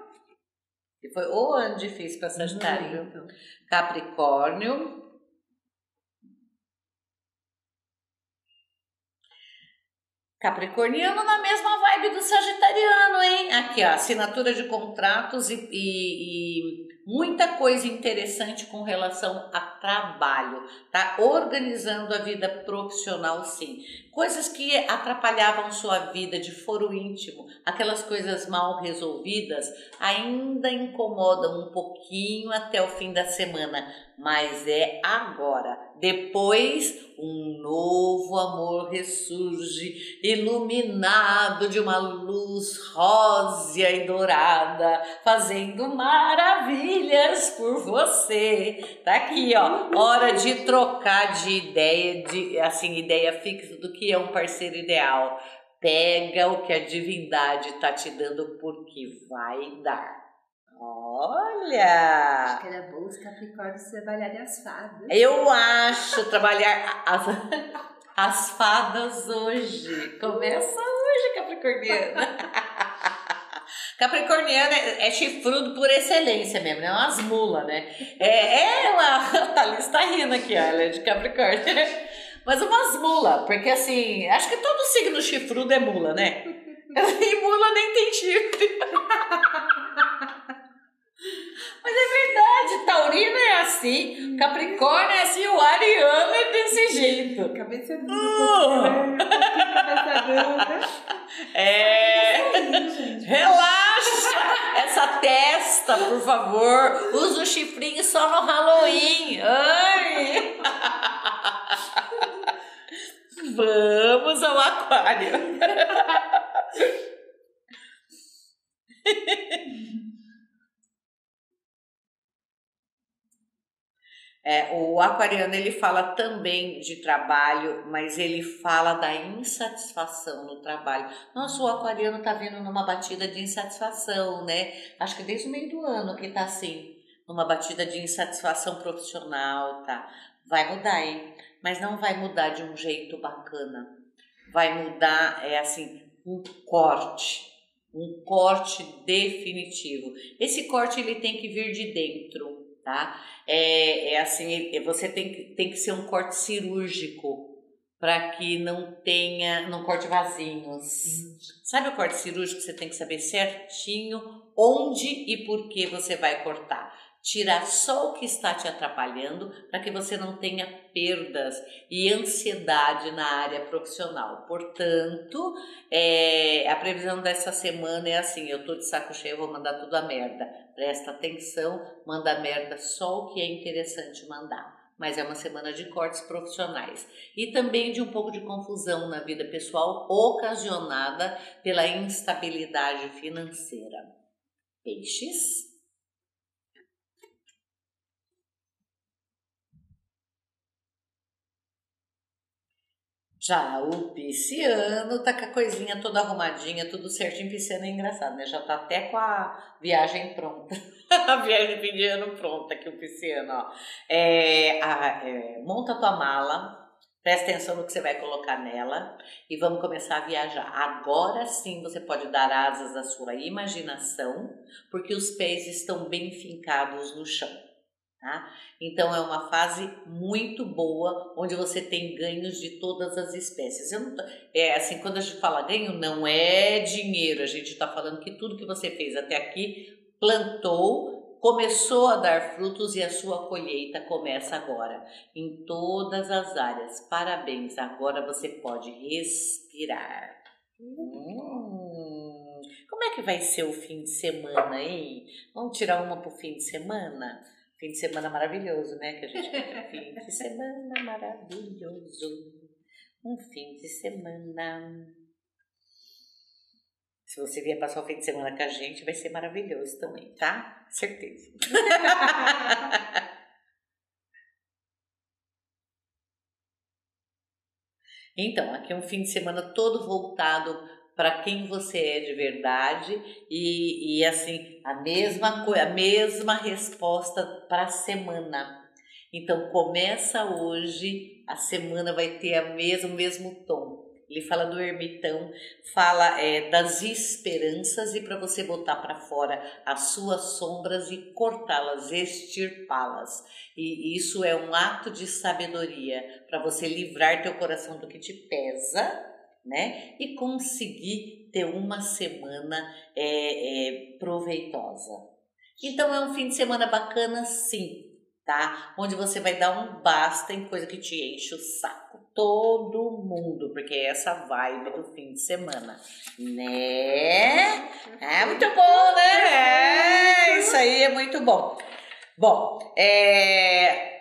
Speaker 1: Que foi o ano difícil para Sagitário. Capricórnio. Capricorniano na mesma vibe do Sagitariano, hein? Aqui, ó, assinatura de contratos e, e, e, muita coisa interessante com relação a trabalho, tá? Organizando a vida profissional, sim. Coisas que atrapalhavam sua vida de foro íntimo, aquelas coisas mal resolvidas, ainda incomodam um pouquinho até o fim da semana, mas é agora. Depois, um novo amor ressurge, iluminado de uma luz rósea e dourada, fazendo maravilhas por você. Tá aqui, ó, hora de trocar de ideia, de assim, ideia fixa do que é um parceiro ideal. Pega o que a divindade tá te dando porque vai dar. Olha!
Speaker 2: Acho que era bom os Capricórnios trabalharem as fadas.
Speaker 1: Eu acho trabalhar as, as fadas hoje. Começa hoje, Capricorniana. Capricorniana é, é, chifrudo por excelência mesmo, é umas mulas, né? É, é uma. A Thalys tá rindo aqui, ela é de Capricórnio. Mas umas mulas, porque assim, acho que todo signo chifrudo é mula, né? E mula nem tem chifre. Mas é verdade, Taurino é assim, Capricórnio é assim, o Ariano é desse jeito.
Speaker 2: Cabeça dura, uh! cabeça dura.
Speaker 1: É. Relaxa! Essa essa testa, por favor. Usa o chifrinho só no Halloween. Ai! Vamos ao aquário. É, o aquariano ele fala também de trabalho, mas ele fala da insatisfação no trabalho. Nossa, o aquariano tá vindo numa batida de insatisfação, né? Acho que desde o meio do ano que tá assim, numa batida de insatisfação profissional, tá? Vai mudar, hein? Mas não vai mudar de um jeito bacana. Vai mudar, é assim, um corte, um corte definitivo. Esse corte ele tem que vir de dentro tá? É, é assim, é, você tem que, tem que ser um corte cirúrgico para que não tenha, não corte vasinhos. Sim. Sabe o corte cirúrgico? Você tem que saber certinho onde e por que você vai cortar tirar só o que está te atrapalhando para que você não tenha perdas e ansiedade na área profissional. Portanto, é, a previsão dessa semana é assim: eu tô de saco cheio, vou mandar tudo a merda. Presta atenção, manda merda só o que é interessante mandar. Mas é uma semana de cortes profissionais e também de um pouco de confusão na vida pessoal ocasionada pela instabilidade financeira. Peixes Já o pisciano tá com a coisinha toda arrumadinha, tudo certinho. Pisciano é engraçado, né? Já tá até com a viagem pronta. a viagem de ano pronta aqui, o pisciano, ó. É, a, é, monta tua mala, presta atenção no que você vai colocar nela e vamos começar a viajar. Agora sim você pode dar asas à sua imaginação, porque os pés estão bem fincados no chão. Tá? Então é uma fase muito boa onde você tem ganhos de todas as espécies. Não, é assim, quando a gente fala ganho, não é dinheiro, a gente está falando que tudo que você fez até aqui plantou, começou a dar frutos e a sua colheita começa agora, em todas as áreas. Parabéns, agora você pode respirar. Hum, como é que vai ser o fim de semana, hein? Vamos tirar uma para o fim de semana? Fim de semana maravilhoso, né? Que a gente fim de semana maravilhoso. Um fim de semana. Se você vier passar o fim de semana com a gente, vai ser maravilhoso também, tá? Certeza. então, aqui é um fim de semana todo voltado para quem você é de verdade e, e assim a mesma coisa, a mesma resposta para a semana. Então começa hoje, a semana vai ter a mesmo mesmo tom. Ele fala do ermitão, fala é, das esperanças e para você botar para fora as suas sombras e cortá-las, extirpá-las. E isso é um ato de sabedoria para você livrar teu coração do que te pesa né? E conseguir ter uma semana é, é, proveitosa. Então é um fim de semana bacana, sim, tá? Onde você vai dar um basta em coisa que te enche o saco. Todo mundo, porque é essa vibe do fim de semana, né? É muito bom, né? É, isso aí é muito bom. Bom, é.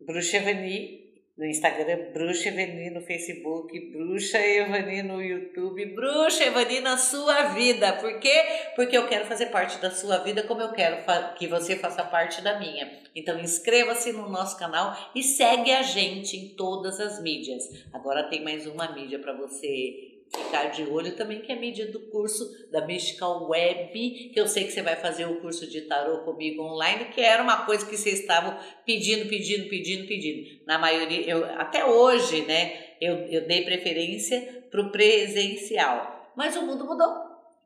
Speaker 1: Bruxa Evani no Instagram, Bruxa Evani no Facebook, Bruxa Evani no YouTube, Bruxa Evani na sua vida. Por quê? Porque eu quero fazer parte da sua vida como eu quero que você faça parte da minha. Então inscreva-se no nosso canal e segue a gente em todas as mídias. Agora tem mais uma mídia para você ficar de olho também, que é a mídia do curso da Mystical Web, que eu sei que você vai fazer o curso de tarô comigo online, que era uma coisa que vocês estavam pedindo, pedindo, pedindo, pedindo. Na maioria, eu, até hoje, né, eu, eu dei preferência para o presencial. Mas o mundo mudou.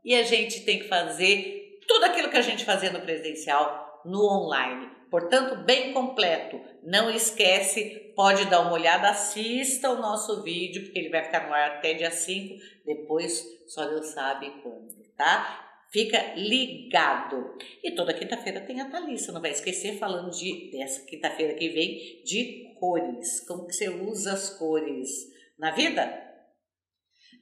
Speaker 1: E a gente tem que fazer tudo aquilo que a gente fazia no presencial no online. Portanto, bem completo. Não esquece, pode dar uma olhada, assista o nosso vídeo, porque ele vai ficar no ar até dia 5, depois só Deus sabe quando, tá? Fica ligado. E toda quinta-feira tem a Thalissa, não vai esquecer falando de dessa quinta-feira que vem de cores. Como que você usa as cores na vida?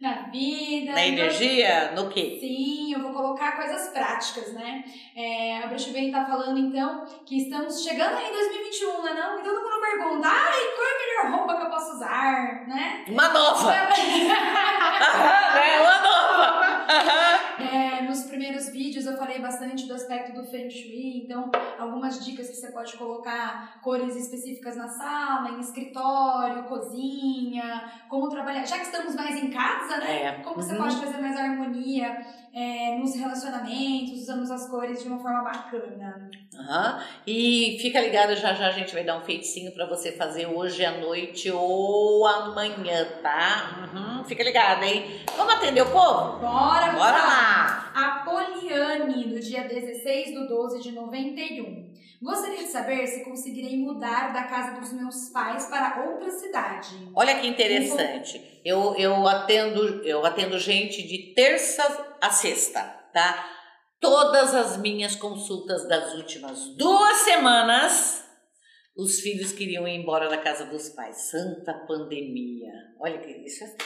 Speaker 3: Na vida.
Speaker 1: Na
Speaker 3: então,
Speaker 1: energia? No quê?
Speaker 3: Sim, eu vou colocar coisas práticas, né? É, a Bruxa Bem tá falando então que estamos chegando aí em 2021, né? Não? E todo mundo pergunta: ai, qual é a melhor roupa que eu posso usar, né?
Speaker 1: Uma nova! é, uma nova!
Speaker 3: É, nos primeiros vídeos eu falei bastante do aspecto do Feng Shui, então algumas dicas que você pode colocar, cores específicas na sala, em escritório, cozinha, como trabalhar. Já que estamos mais em casa, né?
Speaker 1: É.
Speaker 3: Como você
Speaker 1: Uhum.
Speaker 3: pode trazer mais harmonia é, nos relacionamentos, usando as cores de uma forma bacana.
Speaker 1: Aham. E fica ligado, já já a gente vai dar um feiticinho pra você fazer hoje à noite ou amanhã, tá? Uhum. Fica ligado, hein? Vamos atender o povo?
Speaker 3: Bora,
Speaker 1: Bora lá!
Speaker 3: A Poliane, do dia 16 do 12 de 91. Gostaria de saber se conseguirei mudar da casa dos meus pais para outra cidade.
Speaker 1: Olha que interessante. Eu, eu atendo eu atendo gente de terça a sexta, tá? Todas as minhas consultas das últimas duas semanas, os filhos queriam ir embora da casa dos pais. Santa pandemia. Olha que isso é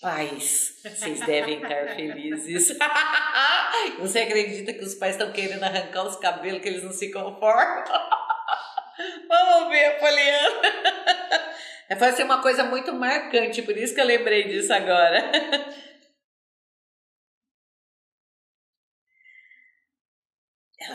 Speaker 1: pais. Vocês devem estar felizes. Você acredita que os pais estão querendo arrancar os cabelos que eles não se conformam? Vamos ver, Poliana. É, Foi assim, uma coisa muito marcante, por isso que eu lembrei disso agora.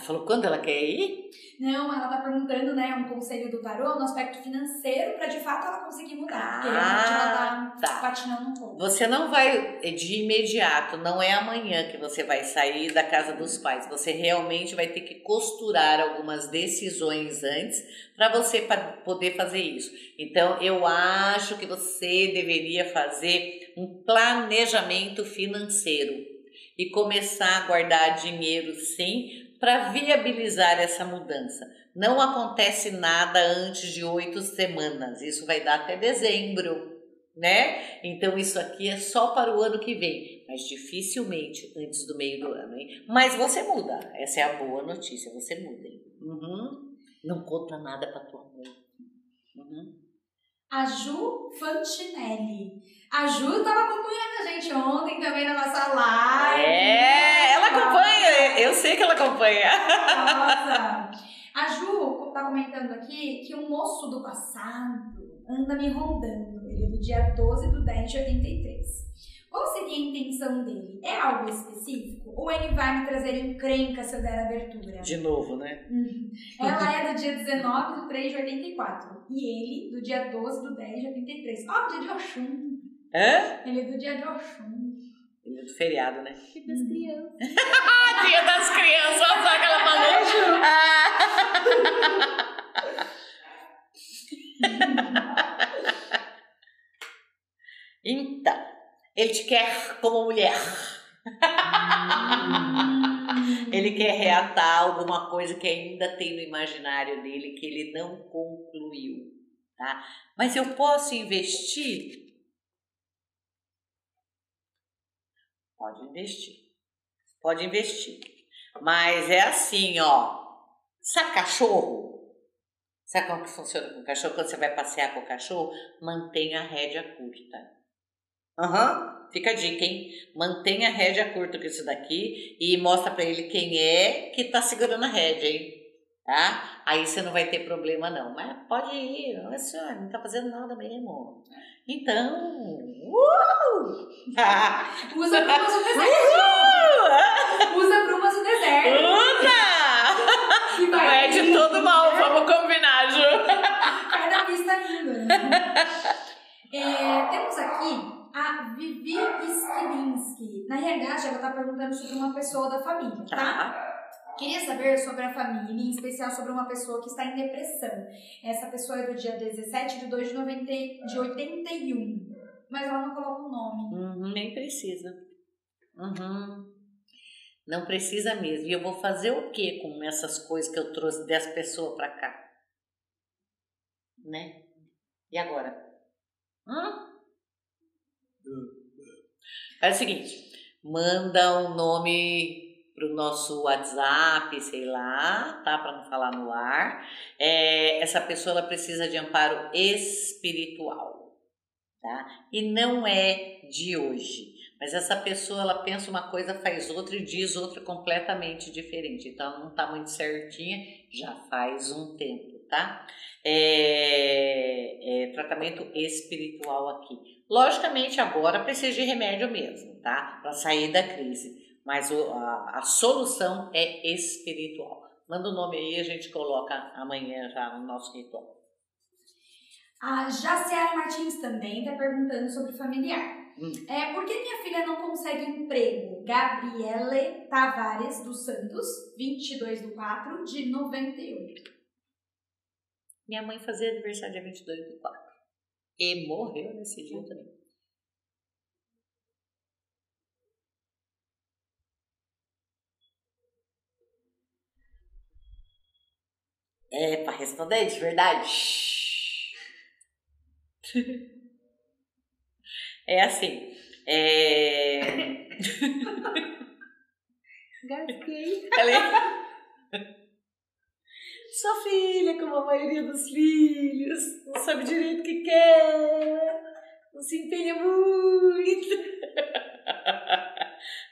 Speaker 1: Ela falou quando ela quer ir?
Speaker 3: Não, ela tá perguntando, né, um conselho do tarô no aspecto financeiro para de fato ela conseguir mudar. Porque realmente ela tá,
Speaker 1: tá.
Speaker 3: patinando um pouco.
Speaker 1: Você não vai de imediato, não é amanhã que você vai sair da casa dos pais. Você realmente vai ter que costurar algumas decisões antes para você poder fazer isso. Então, eu acho que você deveria fazer um planejamento financeiro e começar a guardar dinheiro sim para viabilizar essa mudança. Não acontece nada antes de oito semanas. Isso vai dar até dezembro, né? Então isso aqui é só para o ano que vem, mas dificilmente antes do meio do ano, hein? Mas você muda. Essa é a boa notícia. Você muda, hein? Uhum. Não conta nada para tua mãe. Uhum.
Speaker 3: A Ju Fantinelli. A Ju tava acompanhando a gente ontem também na nossa live.
Speaker 1: É, ela acompanha. Eu sei que ela acompanha.
Speaker 3: Nossa! A Ju tá comentando aqui que um moço do passado anda me rondando. Ele é do dia 12 do 10 de 83. Qual seria a intenção dele? É algo específico? Ou ele vai me trazer encrenca se eu der abertura?
Speaker 1: De novo, né?
Speaker 3: Uhum. Ela é do dia 19 do 3 de 84. E ele do dia 12 do 10 de 83. Ó, dia de Oxum.
Speaker 1: Hã?
Speaker 3: Ele é do dia de Oxum.
Speaker 1: Ele é do feriado, né?
Speaker 3: Que das crianças.
Speaker 1: Dia das crianças, só que ela falou. Ah. Então, ele te quer como mulher. Ele quer reatar alguma coisa que ainda tem no imaginário dele que ele não concluiu, tá? Mas eu posso investir? Pode investir. Pode investir. Mas é assim, ó. Sabe cachorro? Sabe como que funciona com o cachorro? Quando você vai passear com o cachorro, mantenha a rédea curta. Aham. Fica a dica, hein? Mantenha a rédea curta com isso daqui e mostra pra ele quem é que tá segurando a rédea, hein? Tá? Aí você não vai ter problema, não. Mas pode ir. Olha senhora, não tá fazendo nada mesmo. Então. Uh!
Speaker 3: Usa brumas do deserto. Usa brumas do deserto.
Speaker 1: Usa! Não é de todo mal, vamos combinar, Ju.
Speaker 3: Cada pista linda. É, temos aqui a Vivi Skilinski. Na realidade, ela está perguntando sobre uma pessoa da família, tá?
Speaker 1: Tá.
Speaker 3: Queria saber sobre a família, em especial sobre uma pessoa que está em depressão. Essa pessoa é do dia 17 de 2 de, 90, de 81. Mas ela não coloca o nome.
Speaker 1: Uhum, nem precisa. Uhum. Não precisa mesmo. E eu vou fazer o que com essas coisas que eu trouxe dessa pessoa pra cá? Né? E agora? Hum? Faz o seguinte: manda um nome pro nosso WhatsApp, sei lá, tá? Pra não falar no ar. É, essa pessoa ela precisa de amparo espiritual. tá? E não é de hoje. Mas essa pessoa, ela pensa uma coisa, faz outra e diz outra completamente diferente. Então, não está muito certinha já faz um tempo, tá? É, é, tratamento espiritual aqui. Logicamente, agora precisa de remédio mesmo, tá? Para sair da crise. Mas o, a, a solução é espiritual. Manda o nome aí, a gente coloca amanhã já no nosso ritual.
Speaker 3: A Jaciara Martins também está perguntando sobre familiar.
Speaker 1: Hum.
Speaker 3: É, por que minha filha não consegue emprego? Gabriele Tavares dos Santos, 22 do 4 de 98.
Speaker 1: Minha mãe fazia aniversário dia 22 do 4. E morreu nesse dia também. É, para responder de verdade. É assim. É...
Speaker 2: Gasguei.
Speaker 1: Ela Sua filha, como a maioria dos filhos, não sabe direito o que quer, não se empenha muito.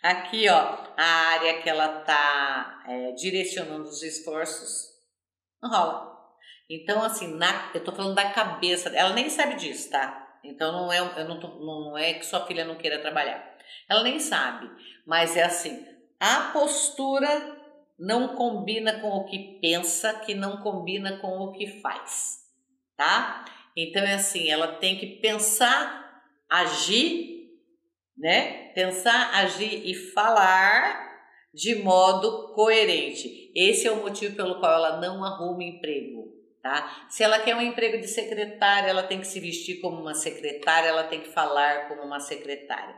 Speaker 1: Aqui, ó, a área que ela tá é, direcionando os esforços, não rola. Então, assim, na, eu tô falando da cabeça, ela nem sabe disso, tá? Então não é, eu não, tô, não é que sua filha não queira trabalhar. Ela nem sabe, mas é assim, a postura não combina com o que pensa, que não combina com o que faz, tá? Então é assim, ela tem que pensar, agir, né? Pensar, agir e falar de modo coerente. Esse é o motivo pelo qual ela não arruma emprego tá? Se ela quer um emprego de secretária, ela tem que se vestir como uma secretária, ela tem que falar como uma secretária.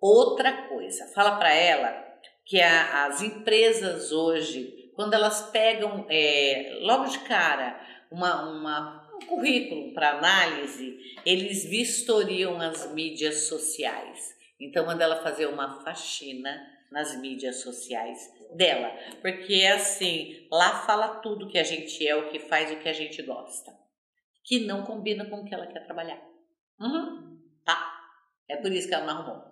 Speaker 1: Outra coisa, fala para ela que a, as empresas hoje, quando elas pegam é, logo de cara uma, uma um currículo para análise, eles vistoriam as mídias sociais. Então, manda ela fazer uma faxina nas mídias sociais dela, porque é assim, lá fala tudo que a gente é, o que faz, o que a gente gosta, que não combina com o que ela quer trabalhar. Uhum. Tá? É por isso que ela não arrumou.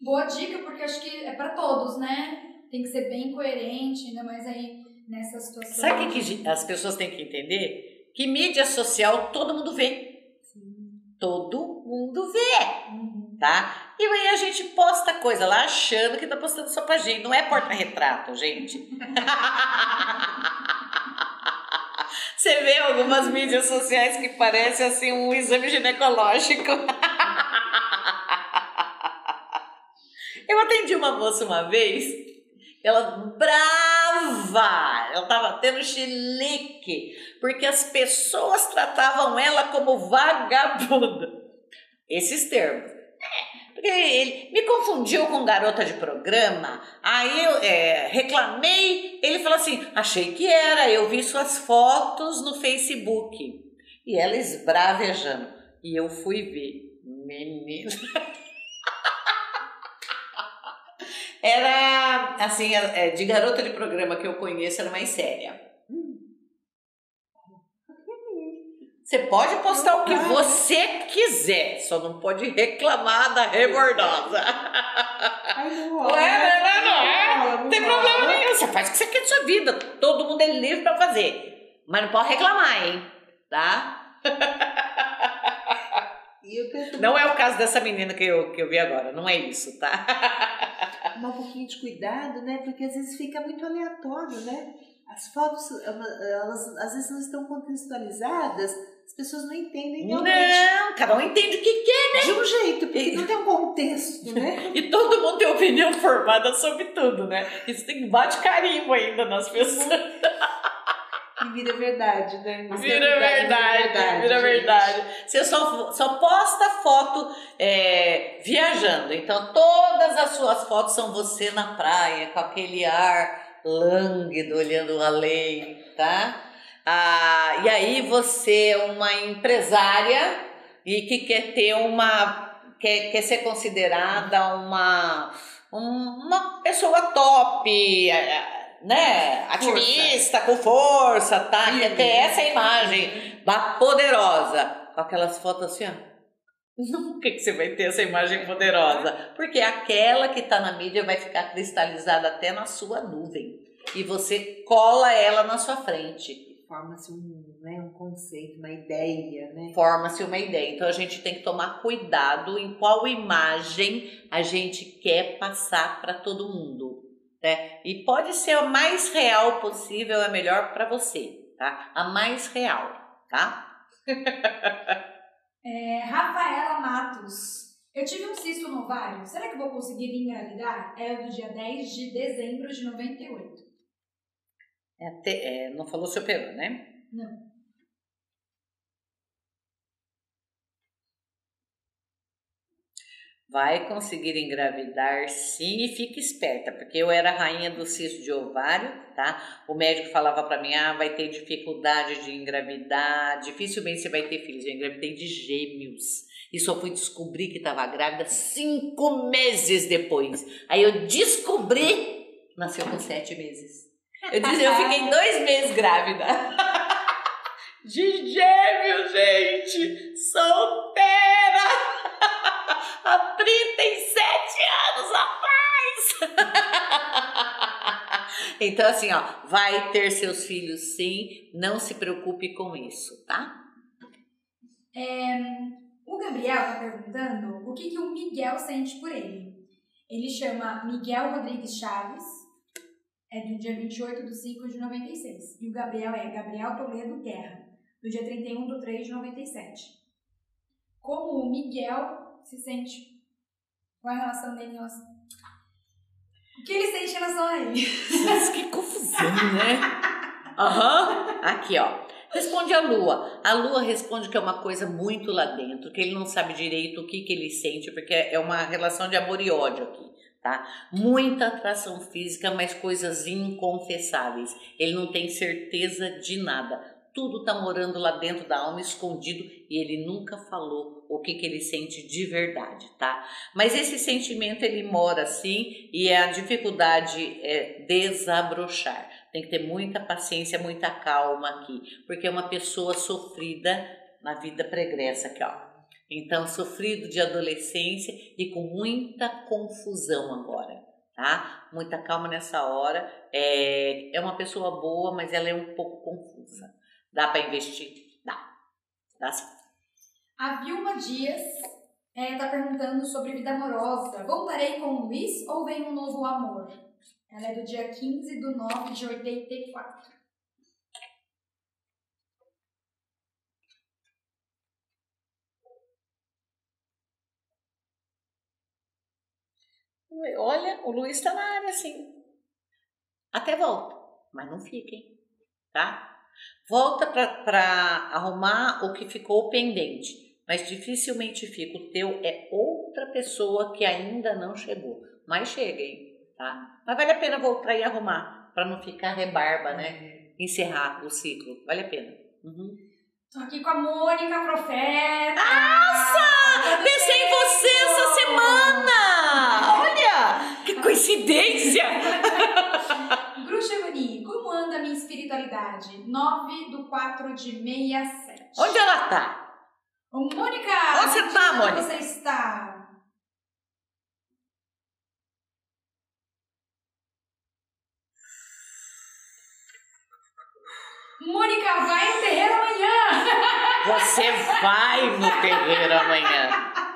Speaker 3: Boa dica, porque acho que é para todos, né? Tem que ser bem coerente, ainda mais aí nessa situação.
Speaker 1: Sabe o que, que as pessoas têm que entender? Que mídia social todo mundo vê.
Speaker 3: Sim.
Speaker 1: Todo mundo vê,
Speaker 3: Uhum.
Speaker 1: tá? E aí a gente posta coisa lá achando que tá postando só pra gente. Não é porta-retrato, gente. Você vê algumas mídias sociais que parecem assim um exame ginecológico. Eu atendi uma moça uma vez, ela brava, ela tava tendo chilique, porque as pessoas tratavam ela como vagabunda. Esses termos. Ele me confundiu com garota de programa, aí eu é, reclamei, ele falou assim, achei que era, eu vi suas fotos no Facebook. E ela esbravejando. E eu fui ver. Menina. Era, assim, é, de garota de programa que eu conheço, era mais séria. Você pode postar o que você quiser, só não pode reclamar da rebordosa.
Speaker 2: Ai, não
Speaker 1: Não
Speaker 2: rola.
Speaker 1: é, não é, não é.
Speaker 2: rola,
Speaker 1: Não tem problema nenhum. Você faz o que você quer da sua vida. Todo mundo é livre pra fazer. Mas não pode reclamar, hein? Tá? Não é o caso dessa menina que eu, que eu vi agora. Não é isso, tá?
Speaker 2: tomar um pouquinho de cuidado, né? Porque às vezes fica muito aleatório, né? As fotos, elas às vezes não estão contextualizadas, as pessoas não entendem realmente.
Speaker 1: Não, cada um entende o que quer.
Speaker 2: De um jeito, porque
Speaker 1: E-
Speaker 2: não tem um contexto, né?
Speaker 1: E todo mundo tem opinião formada sobre tudo, né? Isso tem bate carimbo ainda nas pessoas.
Speaker 2: E vira verdade, né? É
Speaker 1: Vira verdade, vira
Speaker 2: gente.
Speaker 1: verdade. Você só, só posta foto é, viajando. Então, todas as suas fotos são você na praia, com aquele ar lânguido, olhando além, tá? Ah, e aí você é uma empresária e que quer ter uma. quer, quer ser considerada uma, um- uma pessoa top, eh, né? Ativista, com força, tá? Quer ter essa imagem ba- poderosa, com aquelas fotos assim, ó. Nunca que você vai ter essa imagem poderosa. Porque aquela que está na mídia vai ficar cristalizada até na sua nuvem. E você cola ela na sua frente.
Speaker 2: Forma-se um, né, um conceito, uma ideia, né?
Speaker 1: Forma-se uma ideia. Então a gente tem que tomar cuidado em qual imagem a gente quer passar para todo mundo. Né? E pode ser a mais real possível, é melhor para você, tá? A mais real, tá?
Speaker 3: É, Rafaela Matos. Eu tive um cisto no ovário. Será que vou conseguir engravidar? É do dia 10 de dezembro de 98.
Speaker 1: É, te- é, não falou se operou, né?
Speaker 3: Não.
Speaker 1: Vai conseguir engravidar sim e fique esperta, porque eu era rainha do cisto de ovário, tá? O médico falava pra mim: ah, vai ter dificuldade de engravidar, dificilmente você vai ter filhos. Eu engravidei de gêmeos e só fui descobrir que estava grávida cinco meses depois. Aí eu descobri, nasceu com sete meses. Eu disse, eu fiquei dois meses grávida. De gêmeos, gente! Solteira! Há 37 anos atrás! Então, assim, ó, vai ter seus filhos sim, não se preocupe com isso, tá?
Speaker 3: O Gabriel tá perguntando o que, que o Miguel sente por ele. Ele chama Miguel Rodrigues Chaves, é do dia 28 de 5 de 96. E o Gabriel é Gabriel Toledo Guerra, do dia 31 de 3 de 97. Como o Miguel se sente com a relação dele em relação... O que ele sente em relação a ele?
Speaker 1: Que confusão, né? Aham. Aqui, ó. Responde a Lua. A Lua responde que é uma coisa muito lá dentro, que ele não sabe direito o que, que ele sente, porque é uma relação de amor e ódio aqui, tá? Muita atração física, mas coisas inconfessáveis. Ele não tem certeza de nada. Tudo tá morando lá dentro da alma, escondido, e ele nunca falou o que, que ele sente de verdade, tá? Mas esse sentimento ele mora assim, e a dificuldade é desabrochar. Tem que ter muita paciência, muita calma aqui, porque é uma pessoa sofrida na vida pregressa aqui, ó. Então, sofrido de adolescência e com muita confusão agora, tá? Muita calma nessa hora. É, é uma pessoa boa, mas ela é um pouco confusa. Dá para investir? Dá. Dá sim.
Speaker 3: A Vilma Dias está perguntando sobre vida amorosa. Voltarei com o Luiz ou vem um novo amor? Ela é do dia 15 de 9 de 84.
Speaker 1: Olha, o Luiz está na área, sim. Até volta, mas não fiquem, tá? Volta para arrumar o que ficou pendente, mas dificilmente fica. O teu é outra pessoa que ainda não chegou, mas cheguem, tá? Mas vale a pena voltar e arrumar, para não ficar rebarba, né? Encerrar o ciclo, vale a pena. Uhum.
Speaker 3: Tô aqui com a Mônica Profeta.
Speaker 1: Nossa! Pensei em você essa semana! Coincidência!
Speaker 3: Bruxa Evani, como anda a minha espiritualidade? 9 do 4 de 67.
Speaker 1: Onde ela tá?
Speaker 3: Ô, Mônica!
Speaker 1: Onde você
Speaker 3: onde
Speaker 1: tá, Mônica?
Speaker 3: você está? Mônica, vai no terreiro amanhã!
Speaker 1: Você vai no terreiro amanhã,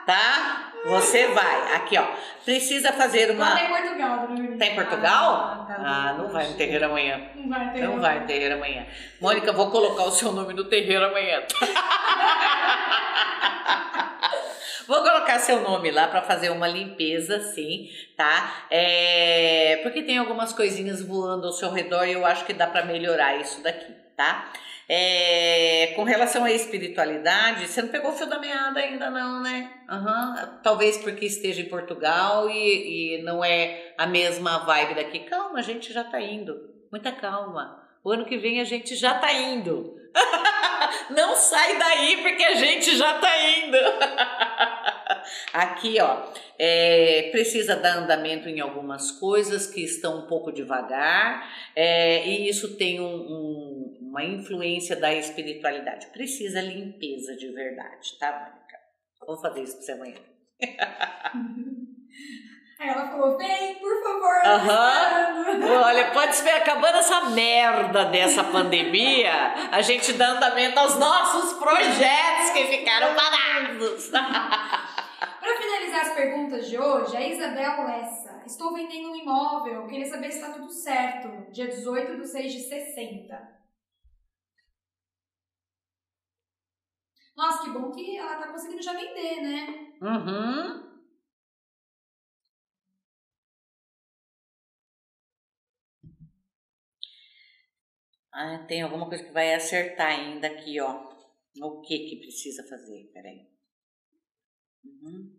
Speaker 1: tá? Você vai. Aqui, ó. Precisa fazer uma.
Speaker 3: tá em Portugal, Mônica.
Speaker 1: Tá em Portugal?
Speaker 2: Ah, tá
Speaker 1: Ah, não vai no terreiro amanhã.
Speaker 3: Não vai no terreiro
Speaker 1: Não vai no terreiro amanhã. Mônica, vou colocar o seu nome no terreiro amanhã. Vou colocar seu nome lá para fazer uma limpeza, sim, tá? É, porque tem algumas coisinhas voando ao seu redor e eu acho que dá para melhorar isso daqui, tá? É, com relação à espiritualidade, você não pegou o fio da meada ainda não, né? Aham, Talvez porque esteja em Portugal e, e não é a mesma vibe daqui. Calma, a gente já tá indo. Muita calma. O ano que vem a gente já tá indo. Não sai daí porque a gente já tá indo. Aqui, ó, é, precisa dar andamento em algumas coisas que estão um pouco devagar, é, e isso tem um- um- uma influência da espiritualidade. Precisa limpeza de verdade, tá, Mônica? Vou fazer isso pra você amanhã.
Speaker 3: Aí ela falou, vem, por favor.
Speaker 1: Aham. Olha, pode esperar, acabando essa merda dessa pandemia, a gente dá andamento aos nossos projetos que ficaram parados.
Speaker 3: Perguntas de hoje, a Isabel Lessa. Estou vendendo um imóvel, queria saber se está tudo certo. Dia 18 de 6 de 60. Nossa, que bom que ela tá conseguindo já vender, né?
Speaker 1: Uhum. Ah, tem alguma coisa que vai acertar ainda aqui, ó. O que que precisa fazer? Peraí. Uhum.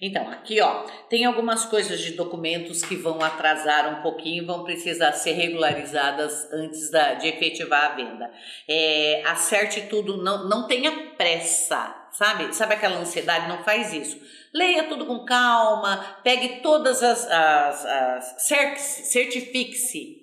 Speaker 1: Então, aqui ó, tem algumas coisas de documentos que vão atrasar um pouquinho, vão precisar ser regularizadas antes da, de efetivar a venda. É, acerte tudo, não, não tenha pressa, sabe? Sabe aquela ansiedade? Não faz isso. Leia tudo com calma, pegue todas as. as, as certifique-se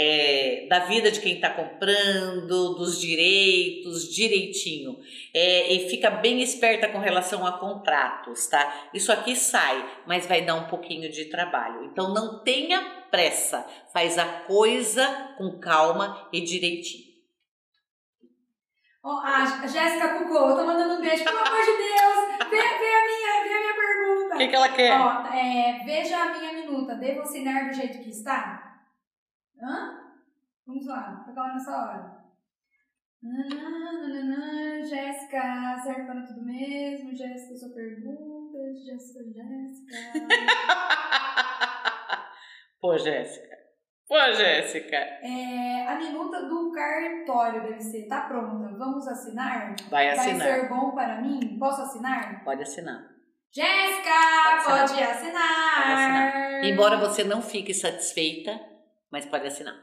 Speaker 1: é, da vida de quem está comprando, dos direitos, direitinho. É, e fica bem esperta com relação a contratos, tá? Isso aqui sai, mas vai dar um pouquinho de trabalho. Então não tenha pressa, faz a coisa com calma e direitinho.
Speaker 3: Oh, a Jéssica Cucô, tô mandando um beijo, pelo amor de Deus, vê, vê, a minha, vê a minha pergunta.
Speaker 1: O que, que ela quer?
Speaker 3: Ó, é, veja a minha minuta, devo assinar do jeito que está? Hã? Vamos lá, tocar lá nessa hora. Jéssica, serve para tudo mesmo? Jéssica, sua pergunta. Jéssica, Jéssica.
Speaker 1: Pô, Jéssica. Pô, Jéssica.
Speaker 3: É, a minuta do cartório deve ser. Tá pronta. Vamos assinar?
Speaker 1: Vai assinar.
Speaker 3: Vai ser bom para mim? Posso assinar?
Speaker 1: Pode assinar.
Speaker 3: Jéssica, pode, pode assinar. Pode assinar.
Speaker 1: Embora você não fique satisfeita, mas pode assinar.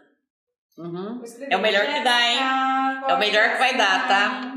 Speaker 1: Uhum. É o melhor que dá, hein? É o melhor que vai dar, tá?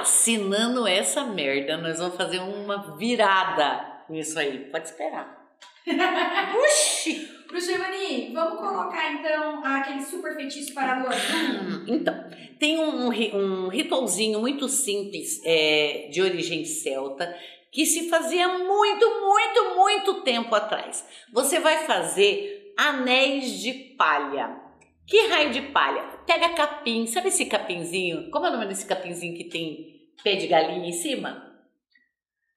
Speaker 1: Assinando essa merda, nós vamos fazer uma virada nisso aí. Pode esperar. Oxi!
Speaker 3: Pro Giovanni, vamos colocar então aquele super feitiço para a lua azul?
Speaker 1: Então, tem um, um ritualzinho muito simples é, de origem celta que se fazia muito, muito, muito tempo atrás. Você vai fazer anéis de palha. Que raio de palha? Pega capim, sabe esse capinzinho? Como é o nome desse capinzinho que tem pé de galinha em cima?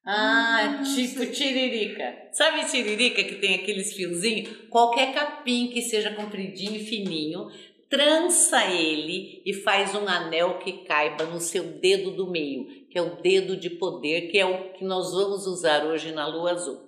Speaker 1: Ah, ah tipo tiririca. Sabe tiririca que tem aqueles fiozinhos? Qualquer capim que seja compridinho e fininho, trança ele e faz um anel que caiba no seu dedo do meio, que é o dedo de poder, que é o que nós vamos usar hoje na lua azul.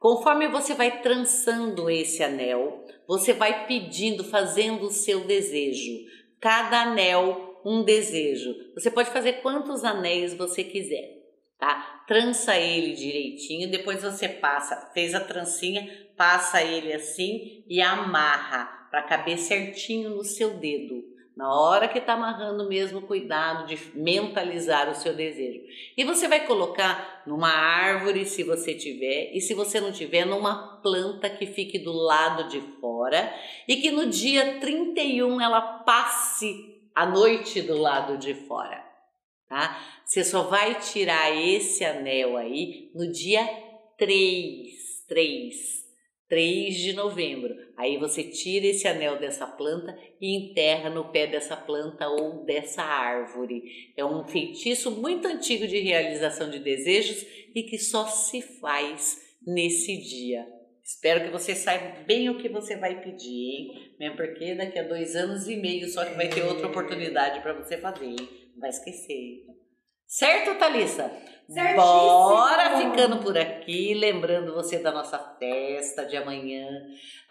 Speaker 1: Conforme você vai trançando esse anel, você vai pedindo, fazendo o seu desejo. Cada anel, um desejo. Você pode fazer quantos anéis você quiser, tá? Trança ele direitinho, depois você passa, fez a trancinha, passa ele assim e amarra para caber certinho no seu dedo. Na hora que está amarrando mesmo, cuidado de mentalizar o seu desejo. E você vai colocar numa árvore, se você tiver, e se você não tiver, numa planta que fique do lado de fora e que no dia 31 ela passe a noite do lado de fora, tá? Você só vai tirar esse anel aí no dia 3, 3 3 de novembro. Aí você tira esse anel dessa planta e enterra no pé dessa planta ou dessa árvore. É um feitiço muito antigo de realização de desejos e que só se faz nesse dia. Espero que você saiba bem o que você vai pedir, hein? Mesmo porque daqui a dois anos e meio só que vai ter outra oportunidade para você fazer, hein? Não vai esquecer. Certo, Thalissa?
Speaker 3: Certíssimo.
Speaker 1: Bora ficando por aqui, lembrando você da nossa festa de amanhã.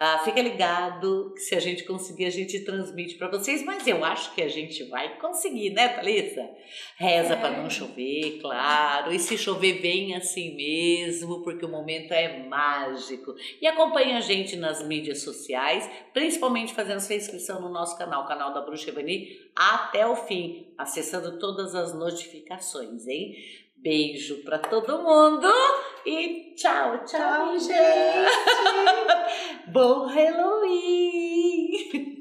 Speaker 1: Ah, fica ligado que se a gente conseguir, a gente transmite para vocês, mas eu acho que a gente vai conseguir, né, Thalissa? Reza é. para não chover, claro. E se chover, vem assim mesmo, porque o momento é mágico. E acompanha a gente nas mídias sociais, principalmente fazendo sua inscrição no nosso canal, canal da Bruxa Evani, até o fim, acessando todas as notificações, hein? Beijo para todo mundo e tchau, tchau, tchau gente. Bom Halloween!